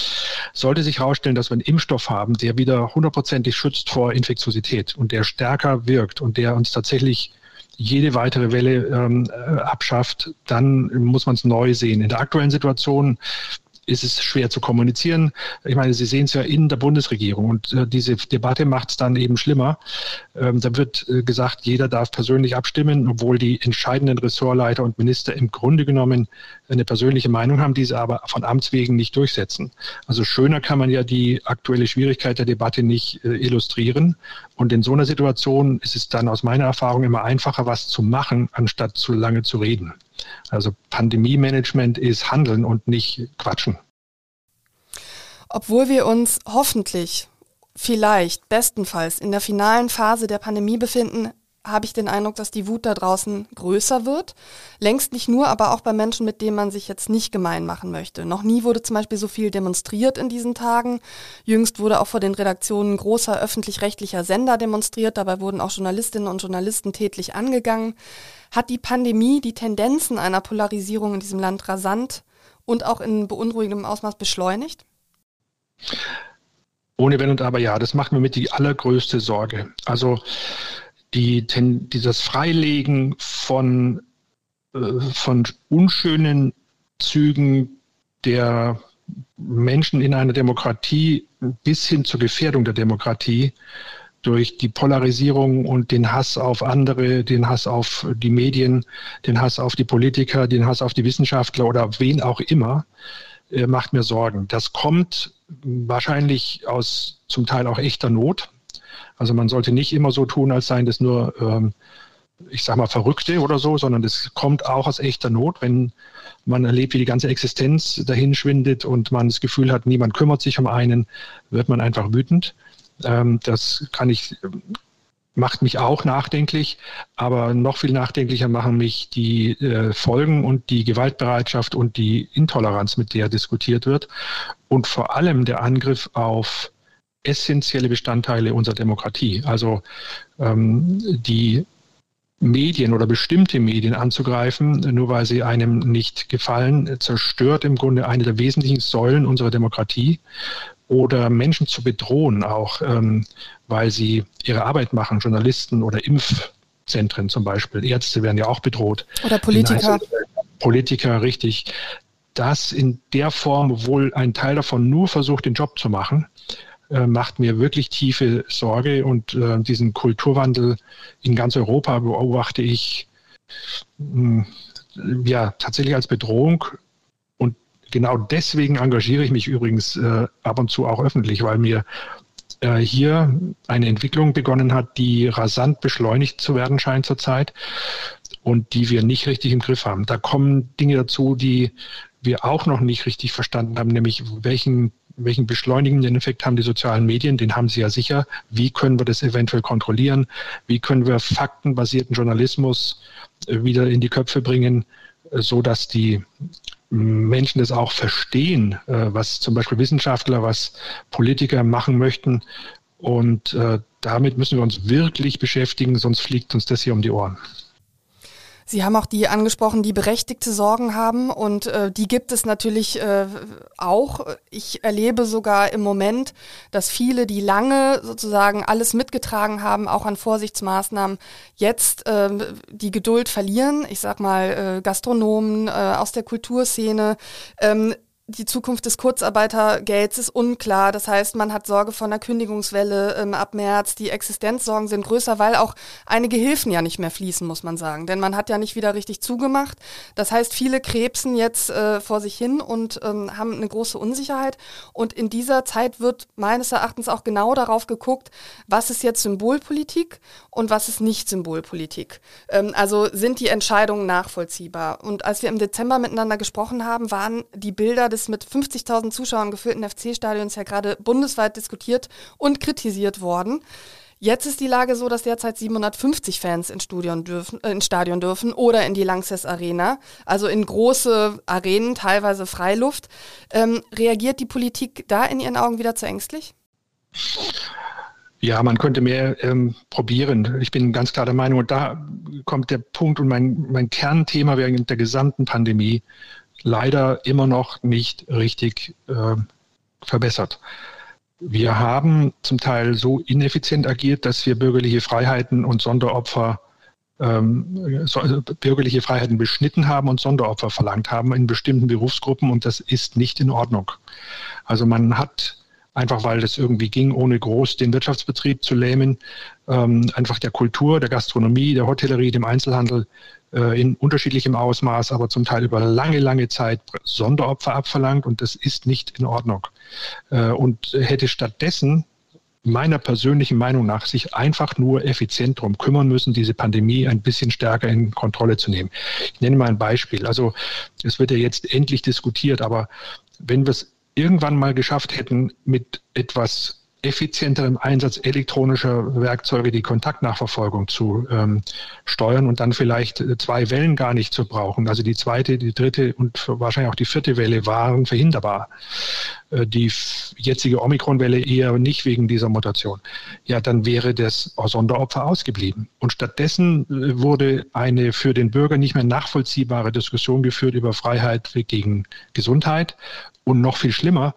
[SPEAKER 3] sollte sich herausstellen, dass wir einen Impfstoff haben, der wieder hundertprozentig schützt vor Infektiosität und der stärker wirkt und der uns tatsächlich jede weitere Welle ähm, äh, abschafft, dann muss man es neu sehen. In der aktuellen Situation ist es schwer zu kommunizieren. Ich meine, Sie sehen es ja in der Bundesregierung und äh, diese Debatte macht es dann eben schlimmer. Ähm, da wird äh, gesagt, jeder darf persönlich abstimmen, obwohl die entscheidenden Ressortleiter und Minister im Grunde genommen eine persönliche Meinung haben, die sie aber von Amts wegen nicht durchsetzen. Also schöner kann man ja die aktuelle Schwierigkeit der Debatte nicht äh, illustrieren. Und in so einer Situation ist es dann aus meiner Erfahrung immer einfacher, was zu machen, anstatt zu lange zu reden. Also Pandemie-Management ist Handeln und nicht Quatschen.
[SPEAKER 2] Obwohl wir uns hoffentlich, vielleicht, bestenfalls in der finalen Phase der Pandemie befinden, habe ich den Eindruck, dass die Wut da draußen größer wird. Längst nicht nur, aber auch bei Menschen, mit denen man sich jetzt nicht gemein machen möchte. Noch nie wurde zum Beispiel so viel demonstriert in diesen Tagen. Jüngst wurde auch vor den Redaktionen großer öffentlich-rechtlicher Sender demonstriert. Dabei wurden auch Journalistinnen und Journalisten tätlich angegangen. Hat die Pandemie die Tendenzen einer Polarisierung in diesem Land rasant und auch in beunruhigendem Ausmaß beschleunigt?
[SPEAKER 3] Ohne Wenn und Aber ja, das macht mir mit die allergrößte Sorge. Also die, dieses Freilegen von äh, von unschönen Zügen der Menschen in einer Demokratie bis hin zur Gefährdung der Demokratie durch die Polarisierung und den Hass auf andere, den Hass auf die Medien, den Hass auf die Politiker, den Hass auf die Wissenschaftler oder wen auch immer, äh, macht mir Sorgen. Das kommt wahrscheinlich aus zum Teil auch echter Not. Also man sollte nicht immer so tun, als seien das nur, ähm, ich sag mal, Verrückte oder so, sondern das kommt auch aus echter Not, wenn man erlebt, wie die ganze Existenz dahin schwindet und man das Gefühl hat, niemand kümmert sich um einen, wird man einfach wütend. Ähm, das kann ich, macht mich auch nachdenklich, aber noch viel nachdenklicher machen mich die äh, Folgen und die Gewaltbereitschaft und die Intoleranz, mit der diskutiert wird und vor allem der Angriff auf essentielle Bestandteile unserer Demokratie. Also ähm, die Medien oder bestimmte Medien anzugreifen, nur weil sie einem nicht gefallen, zerstört im Grunde eine der wesentlichen Säulen unserer Demokratie. Oder Menschen zu bedrohen, auch ähm, weil sie ihre Arbeit machen, Journalisten oder Impfzentren zum Beispiel. Ärzte werden ja auch bedroht.
[SPEAKER 2] Oder Politiker.
[SPEAKER 3] Politiker, richtig. Dass in der Form wohl ein Teil davon nur versucht, den Job zu machen äh, macht mir wirklich tiefe Sorge und äh, diesen Kulturwandel in ganz Europa beobachte ich mh, hm, ja tatsächlich als Bedrohung und genau deswegen engagiere ich mich übrigens äh, ab und zu auch öffentlich, weil mir äh, hier eine Entwicklung begonnen hat, die rasant beschleunigt zu werden scheint zurzeit und die wir nicht richtig im Griff haben. Da kommen Dinge dazu, die wir auch noch nicht richtig verstanden haben, nämlich welchen welchen beschleunigenden Effekt haben die sozialen Medien? Den haben sie ja sicher. Wie können wir das eventuell kontrollieren? Wie können wir faktenbasierten Journalismus äh, wieder in die Köpfe bringen, äh, so dass die Menschen das auch verstehen, äh, was zum Beispiel Wissenschaftler, was Politiker machen möchten. Und damit müssen wir uns wirklich beschäftigen, sonst fliegt uns das hier um die Ohren.
[SPEAKER 2] Sie haben auch die angesprochen, die berechtigte Sorgen haben und äh, die gibt es natürlich äh, auch. Ich erlebe sogar im Moment, dass viele, die lange sozusagen alles mitgetragen haben, auch an Vorsichtsmaßnahmen, jetzt äh, die Geduld verlieren. Ich sag mal äh, Gastronomen äh, aus der Kulturszene, ähm, die Zukunft des Kurzarbeitergelds ist unklar. Das heißt, man hat Sorge von einer Kündigungswelle ähm, ab März. Die Existenzsorgen sind größer, weil auch einige Hilfen ja nicht mehr fließen, muss man sagen. Denn man hat ja nicht wieder richtig zugemacht. Das heißt, viele krebsen jetzt äh, vor sich hin und ähm, haben eine große Unsicherheit. Und in dieser Zeit wird meines Erachtens auch genau darauf geguckt, was ist jetzt Symbolpolitik und was ist nicht Symbolpolitik. Ähm, also sind die Entscheidungen nachvollziehbar. Und als wir im Dezember miteinander gesprochen haben, waren die Bilder des mit 50.000 Zuschauern gefüllten FC-Stadions ja gerade bundesweit diskutiert und kritisiert worden. Jetzt ist die Lage so, dass derzeit 750 Fans ins Stadion dürfen, äh, ins Stadion dürfen oder in die Lanxess Arena, also in große Arenen, teilweise Freiluft. Ähm, reagiert die Politik da in Ihren Augen wieder zu ängstlich?
[SPEAKER 3] Ja, man könnte mehr ähm, probieren. Ich bin ganz klar der Meinung, und da kommt der Punkt und mein, mein Kernthema während der gesamten Pandemie leider immer noch nicht richtig äh, verbessert. Wir haben zum Teil so ineffizient agiert, dass wir bürgerliche Freiheiten und Sonderopfer ähm, so, also bürgerliche Freiheiten beschnitten haben und Sonderopfer verlangt haben in bestimmten Berufsgruppen und das ist nicht in Ordnung. Also man hat einfach weil das irgendwie ging, ohne groß den Wirtschaftsbetrieb zu lähmen, ähm, einfach der Kultur, der Gastronomie, der Hotellerie, dem Einzelhandel äh, in unterschiedlichem Ausmaß, aber zum Teil über lange, lange Zeit Sonderopfer abverlangt und das ist nicht in Ordnung. Äh, und hätte stattdessen meiner persönlichen Meinung nach sich einfach nur effizient darum kümmern müssen, diese Pandemie ein bisschen stärker in Kontrolle zu nehmen. Ich nenne mal ein Beispiel. Also es wird ja jetzt endlich diskutiert, aber wenn wir es irgendwann mal geschafft hätten, mit etwas effizienterem Einsatz elektronischer Werkzeuge die Kontaktnachverfolgung zu ähm, steuern und dann vielleicht äh, zwei Wellen gar nicht zu brauchen. Also die zweite, die dritte und wahrscheinlich auch die vierte Welle waren verhinderbar. Äh, die jetzige Omikron-Welle eher nicht wegen dieser Mutation. Ja, dann wäre das Sonderopfer ausgeblieben. Und stattdessen äh, wurde eine für den Bürger nicht mehr nachvollziehbare Diskussion geführt über Freiheit gegen Gesundheit und noch viel schlimmer,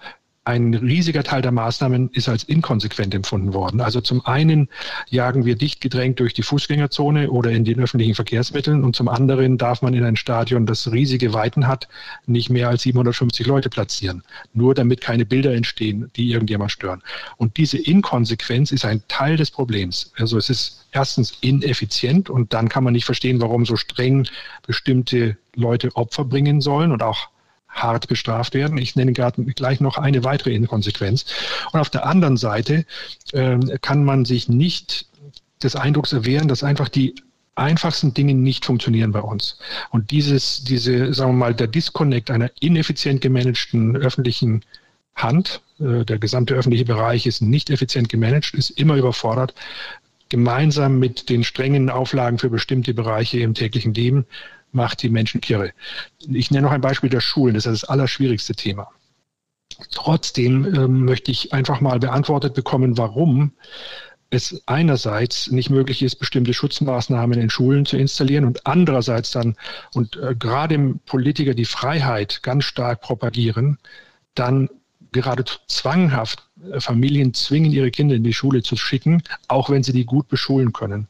[SPEAKER 3] ein riesiger Teil der Maßnahmen ist als inkonsequent empfunden worden. Also zum einen jagen wir dicht gedrängt durch die Fußgängerzone oder in den öffentlichen Verkehrsmitteln und zum anderen darf man in ein Stadion, das riesige Weiten hat, nicht mehr als 750 Leute platzieren. Nur damit keine Bilder entstehen, die irgendjemand stören. Und diese Inkonsequenz ist ein Teil des Problems. Also es ist erstens ineffizient und dann kann man nicht verstehen, warum so streng bestimmte Leute Opfer bringen sollen und auch hart bestraft werden. Ich nenne gerade gleich noch eine weitere Inkonsequenz. Und auf der anderen Seite äh, kann man sich nicht des Eindrucks erwehren, dass einfach die einfachsten Dinge nicht funktionieren bei uns. Und dieses, diese, sagen wir mal, der Disconnect einer ineffizient gemanagten öffentlichen Hand, äh, der gesamte öffentliche Bereich ist nicht effizient gemanagt, ist immer überfordert, gemeinsam mit den strengen Auflagen für bestimmte Bereiche im täglichen Leben macht die Menschen kirre. Ich nenne noch ein Beispiel der Schulen, das ist das allerschwierigste Thema. Trotzdem ähm, möchte ich einfach mal beantwortet bekommen, warum es einerseits nicht möglich ist, bestimmte Schutzmaßnahmen in Schulen zu installieren und andererseits dann, und äh, gerade Politiker die Freiheit ganz stark propagieren, dann geradezu zwanghaft äh, Familien zwingen, ihre Kinder in die Schule zu schicken, auch wenn sie die gut beschulen können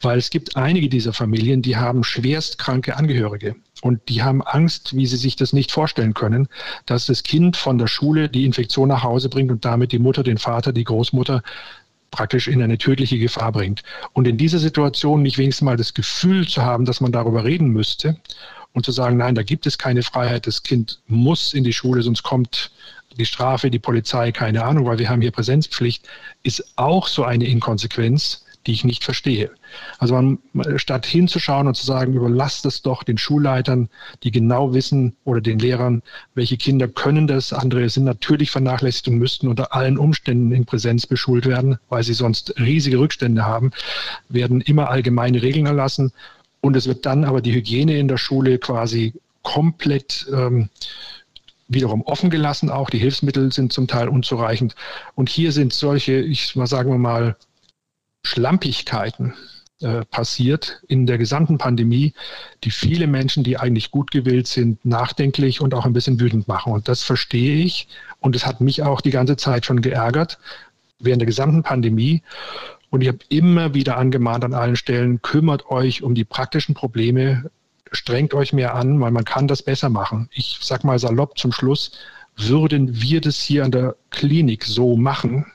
[SPEAKER 3] weil es gibt einige dieser Familien, die haben schwerst kranke Angehörige und die haben Angst, wie sie sich das nicht vorstellen können, dass das Kind von der Schule die Infektion nach Hause bringt und damit die Mutter, den Vater, die Großmutter praktisch in eine tödliche Gefahr bringt. Und in dieser Situation nicht wenigstens mal das Gefühl zu haben, dass man darüber reden müsste und zu sagen, nein, da gibt es keine Freiheit, das Kind muss in die Schule, sonst kommt die Strafe, die Polizei, keine Ahnung, weil wir haben hier Präsenzpflicht, ist auch so eine Inkonsequenz, die ich nicht verstehe. Also man, statt hinzuschauen und zu sagen, überlasst es doch den Schulleitern, die genau wissen oder den Lehrern, welche Kinder können das, andere sind natürlich vernachlässigt und müssten unter allen Umständen in Präsenz beschult werden, weil sie sonst riesige Rückstände haben, werden immer allgemeine Regeln erlassen und es wird dann aber die Hygiene in der Schule quasi komplett ähm, wiederum offen gelassen. Auch die Hilfsmittel sind zum Teil unzureichend. Und hier sind solche, ich mal sagen wir mal, Schlampigkeiten äh, passiert in der gesamten Pandemie, die viele Menschen, die eigentlich gut gewählt sind, nachdenklich und auch ein bisschen wütend machen. Und das verstehe ich. Und es hat mich auch die ganze Zeit schon geärgert während der gesamten Pandemie. Und ich habe immer wieder angemahnt an allen Stellen, kümmert euch um die praktischen Probleme, strengt euch mehr an, weil man kann das besser machen. Ich sage mal salopp zum Schluss, würden wir das hier an der Klinik so machen,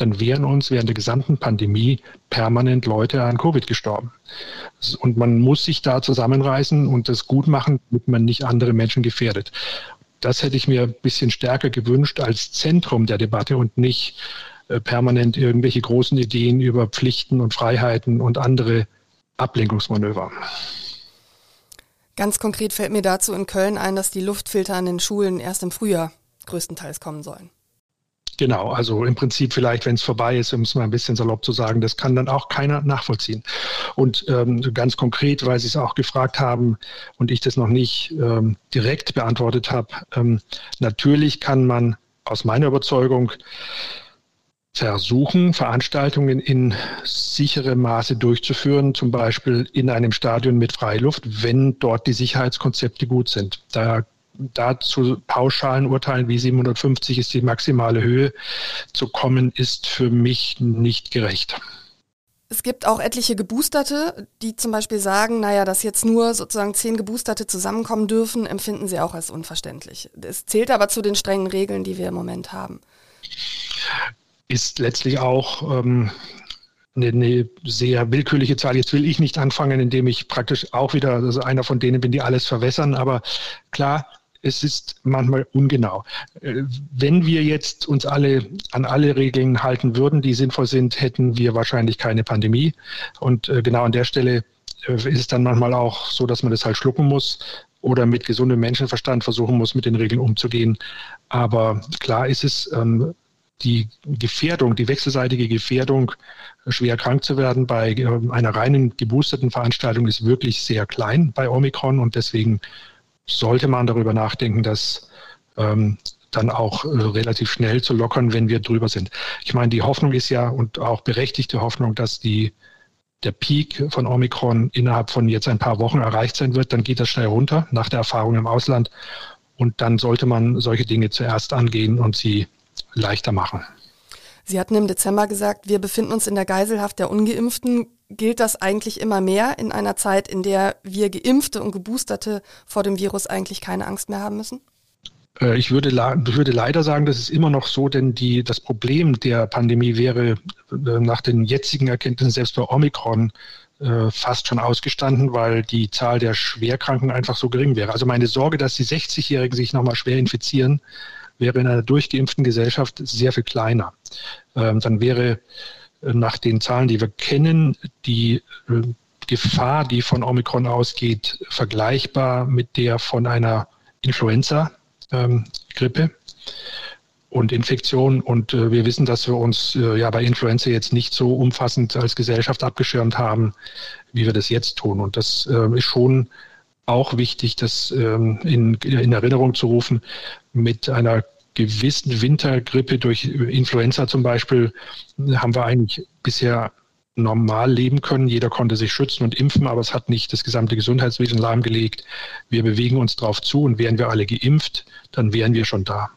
[SPEAKER 3] dann wären uns während der gesamten Pandemie permanent Leute an Covid gestorben. Und man muss sich da zusammenreißen und das gut machen, damit man nicht andere Menschen gefährdet. Das hätte ich mir ein bisschen stärker gewünscht als Zentrum der Debatte und nicht äh, permanent irgendwelche großen Ideen über Pflichten und Freiheiten und andere Ablenkungsmanöver.
[SPEAKER 2] Ganz konkret fällt mir dazu in Köln ein, dass die Luftfilter an den Schulen erst im Frühjahr größtenteils kommen sollen.
[SPEAKER 3] Genau, also im Prinzip vielleicht, wenn es vorbei ist, um es mal ein bisschen salopp zu sagen, das kann dann auch keiner nachvollziehen. Und ähm, ganz konkret, weil Sie es auch gefragt haben und ich das noch nicht ähm, direkt beantwortet habe, ähm, natürlich kann man aus meiner Überzeugung versuchen, Veranstaltungen in sicherem Maße durchzuführen, zum Beispiel in einem Stadion mit Freiluft, wenn dort die Sicherheitskonzepte gut sind. Da dazu pauschalen Urteilen wie 750 ist die maximale Höhe zu kommen, ist für mich nicht gerecht.
[SPEAKER 2] Es gibt auch etliche Geboosterte, die zum Beispiel sagen, naja, dass jetzt nur sozusagen zehn Geboosterte zusammenkommen dürfen, empfinden sie auch als unverständlich. Es zählt aber zu den strengen Regeln, die wir im Moment haben.
[SPEAKER 3] Ist letztlich auch ähm, eine, eine, sehr willkürliche Zahl. Jetzt will ich nicht anfangen, indem ich praktisch auch wieder also einer von denen bin, die alles verwässern. Aber klar, es ist manchmal ungenau. Äh, wenn wir jetzt uns alle an alle Regeln halten würden, die sinnvoll sind, hätten wir wahrscheinlich keine Pandemie. Und äh, genau an der Stelle äh, ist es dann manchmal auch so, dass man das halt schlucken muss oder mit gesundem Menschenverstand versuchen muss, mit den Regeln umzugehen. Aber klar ist es, ähm, die Gefährdung, die wechselseitige Gefährdung, schwer krank zu werden bei einer reinen geboosterten Veranstaltung ist wirklich sehr klein bei Omikron und deswegen sollte man darüber nachdenken, das ähm, dann auch äh, relativ schnell zu lockern, wenn wir drüber sind. Ich meine, die Hoffnung ist ja und auch berechtigte Hoffnung, dass die, der Peak von Omikron innerhalb von jetzt ein paar Wochen erreicht sein wird. Dann geht das schnell runter nach der Erfahrung im Ausland. Und dann sollte man solche Dinge zuerst angehen und sie leichter machen.
[SPEAKER 2] Sie hatten im Dezember gesagt, wir befinden uns in der Geiselhaft der Ungeimpften. Gilt das eigentlich immer mehr in einer Zeit, in der wir Geimpfte und Geboosterte vor dem Virus eigentlich keine Angst mehr haben müssen?
[SPEAKER 3] Äh, ich würde, würde leider sagen, das ist immer noch so, denn die, das Problem der Pandemie wäre äh, nach den jetzigen Erkenntnissen selbst bei Omikron äh, fast schon ausgestanden, weil die Zahl der Schwerkranken einfach so gering wäre. Also meine Sorge, dass die 60-Jährigen sich nochmal schwer infizieren, wäre in einer durchgeimpften Gesellschaft sehr viel kleiner. Ähm, dann wäre nach den Zahlen, die wir kennen, die Gefahr, die von Omikron ausgeht, vergleichbar mit der von einer Influenza ähm, und Infektion. Und äh, wir wissen, dass wir uns äh, ja bei Influenza jetzt nicht so umfassend als Gesellschaft abgeschirmt haben, wie wir das jetzt tun. Und das äh, ist schon auch wichtig, das ähm, in, in Erinnerung zu rufen. Mit einer gewissen Wintergrippe durch Influenza zum Beispiel haben wir eigentlich bisher normal leben können. Jeder konnte sich schützen und impfen, aber es hat nicht das gesamte Gesundheitswesen lahmgelegt. Wir bewegen uns darauf zu und wären wir alle geimpft, dann wären wir schon da.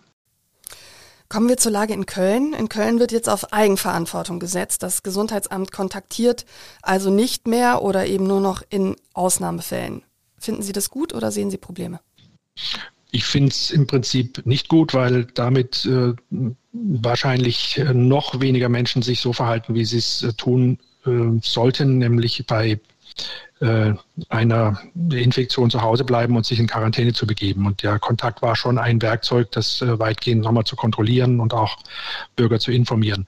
[SPEAKER 2] Kommen wir zur Lage in Köln. In Köln wird jetzt auf Eigenverantwortung gesetzt. Das Gesundheitsamt kontaktiert also nicht mehr oder eben nur noch in Ausnahmefällen. Finden Sie das gut oder sehen Sie Probleme?
[SPEAKER 3] Ich finde es im Prinzip nicht gut, weil damit äh, wahrscheinlich äh, noch weniger Menschen sich so verhalten, wie sie es äh, tun äh, sollten, nämlich bei äh, einer Infektion zu Hause bleiben und sich in Quarantäne zu begeben. Und der Kontakt war schon ein Werkzeug, das äh, weitgehend nochmal zu kontrollieren und auch Bürger zu informieren.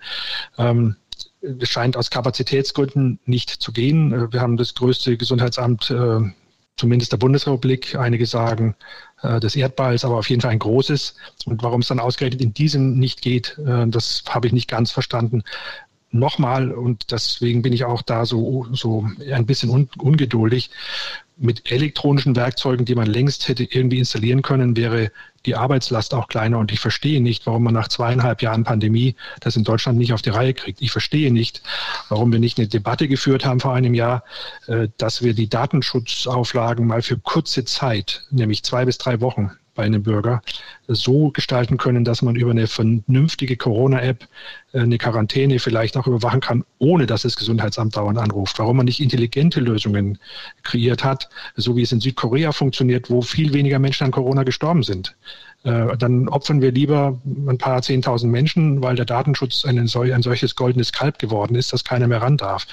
[SPEAKER 3] Ähm, es scheint aus Kapazitätsgründen nicht zu gehen. Wir haben das größte Gesundheitsamt zumindest der Bundesrepublik. Einige sagen des Erdballs, aber auf jeden Fall ein großes. Und warum es dann ausgerechnet in diesem nicht geht, das habe ich nicht ganz verstanden nochmal, und deswegen bin ich auch da so, so ein bisschen un, ungeduldig, mit elektronischen Werkzeugen, die man längst hätte irgendwie installieren können, wäre die Arbeitslast auch kleiner. Und ich verstehe nicht, warum man nach zweieinhalb Jahren Pandemie das in Deutschland nicht auf die Reihe kriegt. Ich verstehe nicht, warum wir nicht eine Debatte geführt haben vor einem Jahr, äh, dass wir die Datenschutzauflagen mal für kurze Zeit, nämlich zwei bis drei Wochen, bei einem Bürger so gestalten können, dass man über eine vernünftige Corona-App äh, eine Quarantäne vielleicht auch überwachen kann, ohne dass das Gesundheitsamt dauernd anruft. Warum man nicht intelligente Lösungen kreiert hat, so wie es in Südkorea funktioniert, wo viel weniger Menschen an Corona gestorben sind. Äh, dann opfern wir lieber ein paar zehntausend Menschen, weil der Datenschutz ein, ein solches goldenes Kalb geworden ist, dass keiner mehr ran darf.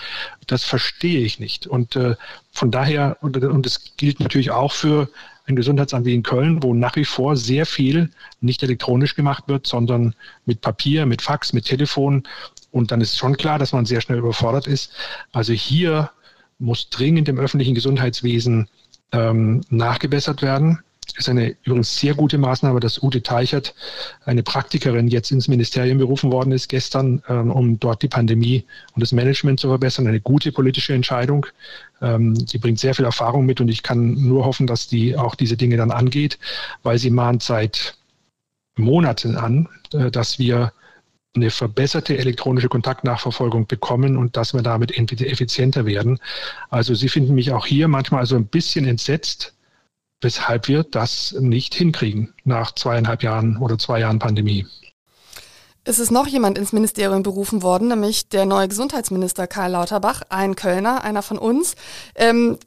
[SPEAKER 3] Das verstehe ich nicht. Und äh, von daher, und, und das gilt natürlich auch für ein Gesundheitsamt wie in Köln, wo nach wie vor sehr viel nicht elektronisch gemacht wird, sondern mit Papier, mit Fax, mit Telefon. Und dann ist schon klar, dass man sehr schnell überfordert ist. Also hier muss dringend im öffentlichen Gesundheitswesen ähm, nachgebessert werden ist eine übrigens sehr gute Maßnahme, dass Ute Teichert, eine Praktikerin, jetzt ins Ministerium berufen worden ist gestern, ähm, um dort die Pandemie und das Management zu verbessern. Eine gute politische Entscheidung. Ähm, die bringt sehr viel Erfahrung mit und ich kann nur hoffen, dass die auch diese Dinge dann angeht, weil sie mahnt seit Monaten an, äh, dass wir eine verbesserte elektronische Kontaktnachverfolgung bekommen und dass wir damit effizienter werden. Also Sie finden mich auch hier manchmal also ein bisschen entsetzt, weshalb wir das nicht hinkriegen nach zweieinhalb Jahren oder zwei Jahren Pandemie.
[SPEAKER 2] Es ist noch jemand ins Ministerium berufen worden, nämlich der neue Gesundheitsminister Karl Lauterbach, ein Kölner, einer von uns. Ähm,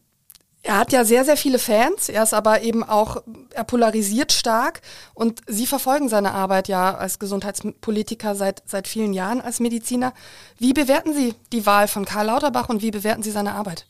[SPEAKER 2] er hat ja sehr, sehr viele Fans, er ist aber eben auch, er polarisiert stark und Sie verfolgen seine Arbeit ja als Gesundheitspolitiker seit, seit vielen Jahren als Mediziner. Wie bewerten Sie die Wahl von Karl Lauterbach und wie bewerten Sie seine Arbeit?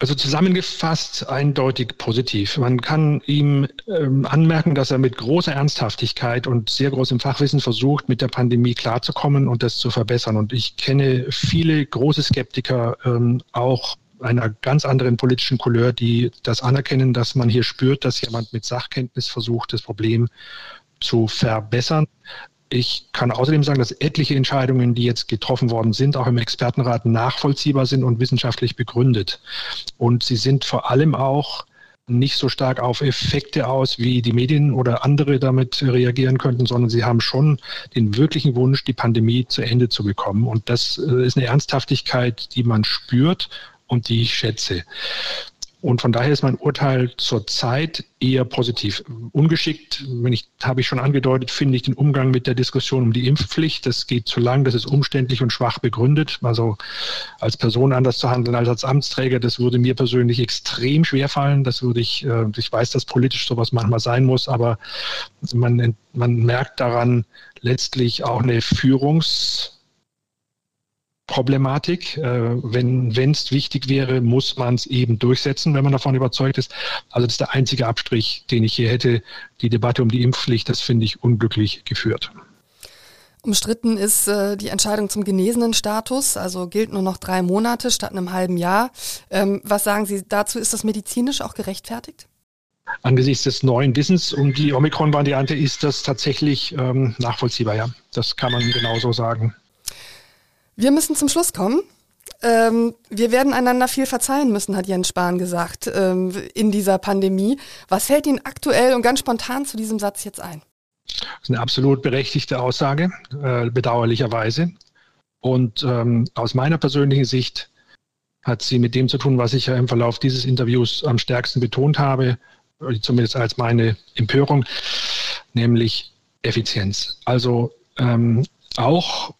[SPEAKER 3] Also zusammengefasst eindeutig positiv. Man kann ihm ähm, anmerken, dass er mit großer Ernsthaftigkeit und sehr großem Fachwissen versucht, mit der Pandemie klarzukommen und das zu verbessern. Und ich kenne viele große Skeptiker, ähm, auch einer ganz anderen politischen Couleur, die das anerkennen, dass man hier spürt, dass jemand mit Sachkenntnis versucht, das Problem zu verbessern. Ich kann außerdem sagen, dass etliche Entscheidungen, die jetzt getroffen worden sind, auch im Expertenrat nachvollziehbar sind und wissenschaftlich begründet. Und sie sind vor allem auch nicht so stark auf Effekte aus, wie die Medien oder andere damit reagieren könnten, sondern sie haben schon den wirklichen Wunsch, die Pandemie zu Ende zu bekommen. Und das äh, ist eine Ernsthaftigkeit, die man spürt und die ich schätze. Und von daher ist mein Urteil zurzeit eher positiv. Ungeschickt, wenn ich, habe ich schon angedeutet, finde ich den Umgang mit der Diskussion um die Impfpflicht. Das geht zu lang, das ist umständlich und schwach begründet. Also als Person anders zu handeln als als Amtsträger, das würde mir persönlich extrem schwer fallen. Das würde ich, äh, ich weiß, dass politisch sowas manchmal sein muss, aber man, man merkt daran letztlich auch eine Führungs- Problematik. Äh, wenn es wichtig wäre, muss man es eben durchsetzen, wenn man davon überzeugt ist. Also das ist der einzige Abstrich, den ich hier hätte. Die Debatte um die Impfpflicht, das finde ich unglücklich geführt.
[SPEAKER 2] Umstritten ist äh, die Entscheidung zum genesenen Status, also gilt nur noch drei Monate statt einem halben Jahr. Ähm, was sagen Sie dazu? Ist das medizinisch auch gerechtfertigt?
[SPEAKER 3] Angesichts des neuen Wissens um die Omikron-Variante ist das tatsächlich ähm, nachvollziehbar, ja. Das kann man genauso sagen.
[SPEAKER 2] Wir müssen zum Schluss kommen. Ähm, wir werden einander viel verzeihen müssen, hat Jens Spahn gesagt, ähm, in dieser Pandemie. Was fällt Ihnen aktuell und ganz spontan zu diesem Satz jetzt ein?
[SPEAKER 3] Das ist eine absolut berechtigte Aussage, äh, bedauerlicherweise. Und ähm, aus meiner persönlichen Sicht hat sie mit dem zu tun, was ich ja im Verlauf dieses Interviews am stärksten betont habe, zumindest als meine Empörung, nämlich Effizienz. Also ähm, auch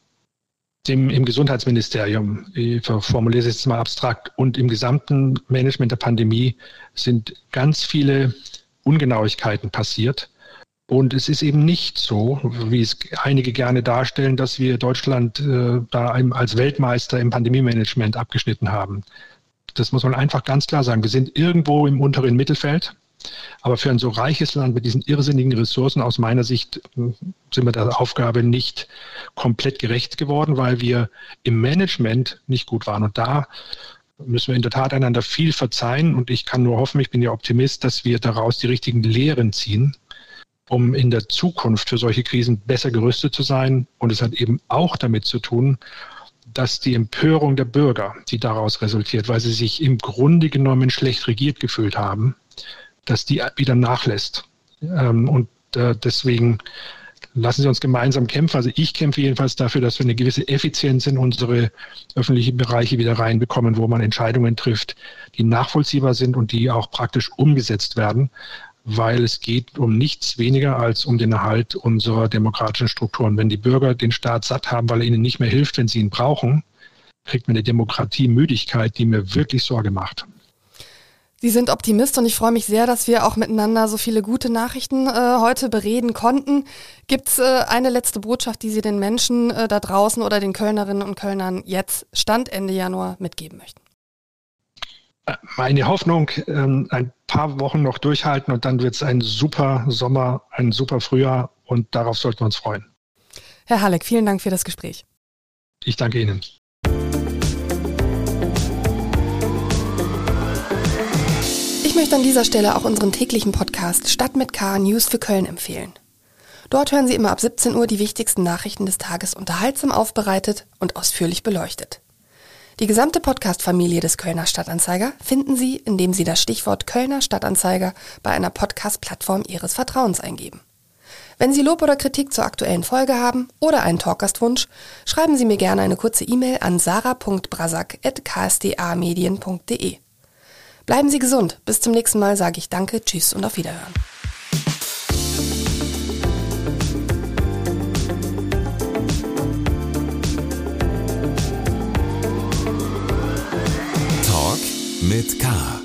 [SPEAKER 3] dem, im Gesundheitsministerium, ich formuliere es jetzt mal abstrakt, und im gesamten Management der Pandemie sind ganz viele Ungenauigkeiten passiert. Und es ist eben nicht so, wie es einige gerne darstellen, dass wir Deutschland äh, da als Weltmeister im Pandemie-Management abgeschnitten haben. Das muss man einfach ganz klar sagen. Wir sind irgendwo im unteren Mittelfeld. Aber für ein so reiches Land mit diesen irrsinnigen Ressourcen aus meiner Sicht äh, sind wir der Aufgabe nicht komplett gerecht geworden, weil wir im Management nicht gut waren. Und da müssen wir in der Tat einander viel verzeihen. Und ich kann nur hoffen, ich bin ja Optimist, dass wir daraus die richtigen Lehren ziehen, um in der Zukunft für solche Krisen besser gerüstet zu sein. Und es hat eben auch damit zu tun, dass die Empörung der Bürger, die daraus resultiert, weil sie sich im Grunde genommen schlecht regiert gefühlt haben, dass die wieder nachlässt. Ähm, und äh, deswegen lassen Sie uns gemeinsam kämpfen. Also ich kämpfe jedenfalls dafür, dass wir eine gewisse Effizienz in unsere öffentlichen Bereiche wieder reinbekommen, wo man Entscheidungen trifft, die nachvollziehbar sind und die auch praktisch umgesetzt werden, weil es geht um nichts weniger als um den Erhalt unserer demokratischen Strukturen. Wenn die Bürger den Staat satt haben, weil er ihnen nicht mehr hilft, wenn sie ihn brauchen, kriegt man eine Demokratiemüdigkeit, die mir wirklich Sorge macht.
[SPEAKER 2] Sie sind Optimist und ich freue mich sehr, dass wir auch miteinander so viele gute Nachrichten äh, heute bereden konnten. Gibt es äh, eine letzte Botschaft, die Sie den Menschen äh, da draußen oder den Kölnerinnen und Kölnern jetzt Stand Ende Januar mitgeben möchten?
[SPEAKER 3] Meine Hoffnung, ähm, ein paar Wochen noch durchhalten und dann wird es ein super Sommer, ein super Frühjahr und darauf sollten wir uns freuen.
[SPEAKER 2] Herr Halleck, vielen Dank für das Gespräch.
[SPEAKER 3] Ich danke Ihnen.
[SPEAKER 2] Ich möchte an dieser Stelle auch unseren täglichen Podcast Stadt mit K News für Köln empfehlen. Dort hören Sie immer ab 17 Uhr die wichtigsten Nachrichten des Tages unterhaltsam aufbereitet und ausführlich beleuchtet. Die gesamte Podcast-Familie des Kölner Stadtanzeiger finden Sie, indem Sie das Stichwort Kölner Stadtanzeiger bei einer Podcast-Plattform Ihres Vertrauens eingeben. Wenn Sie Lob oder Kritik zur aktuellen Folge haben oder einen Talkgastwunsch, schreiben Sie mir gerne eine kurze E-Mail an sarah.brasak.ksdamedien.de. Bleiben Sie gesund. Bis zum nächsten Mal sage ich Danke, Tschüss und auf Wiederhören.
[SPEAKER 1] Talk mit K.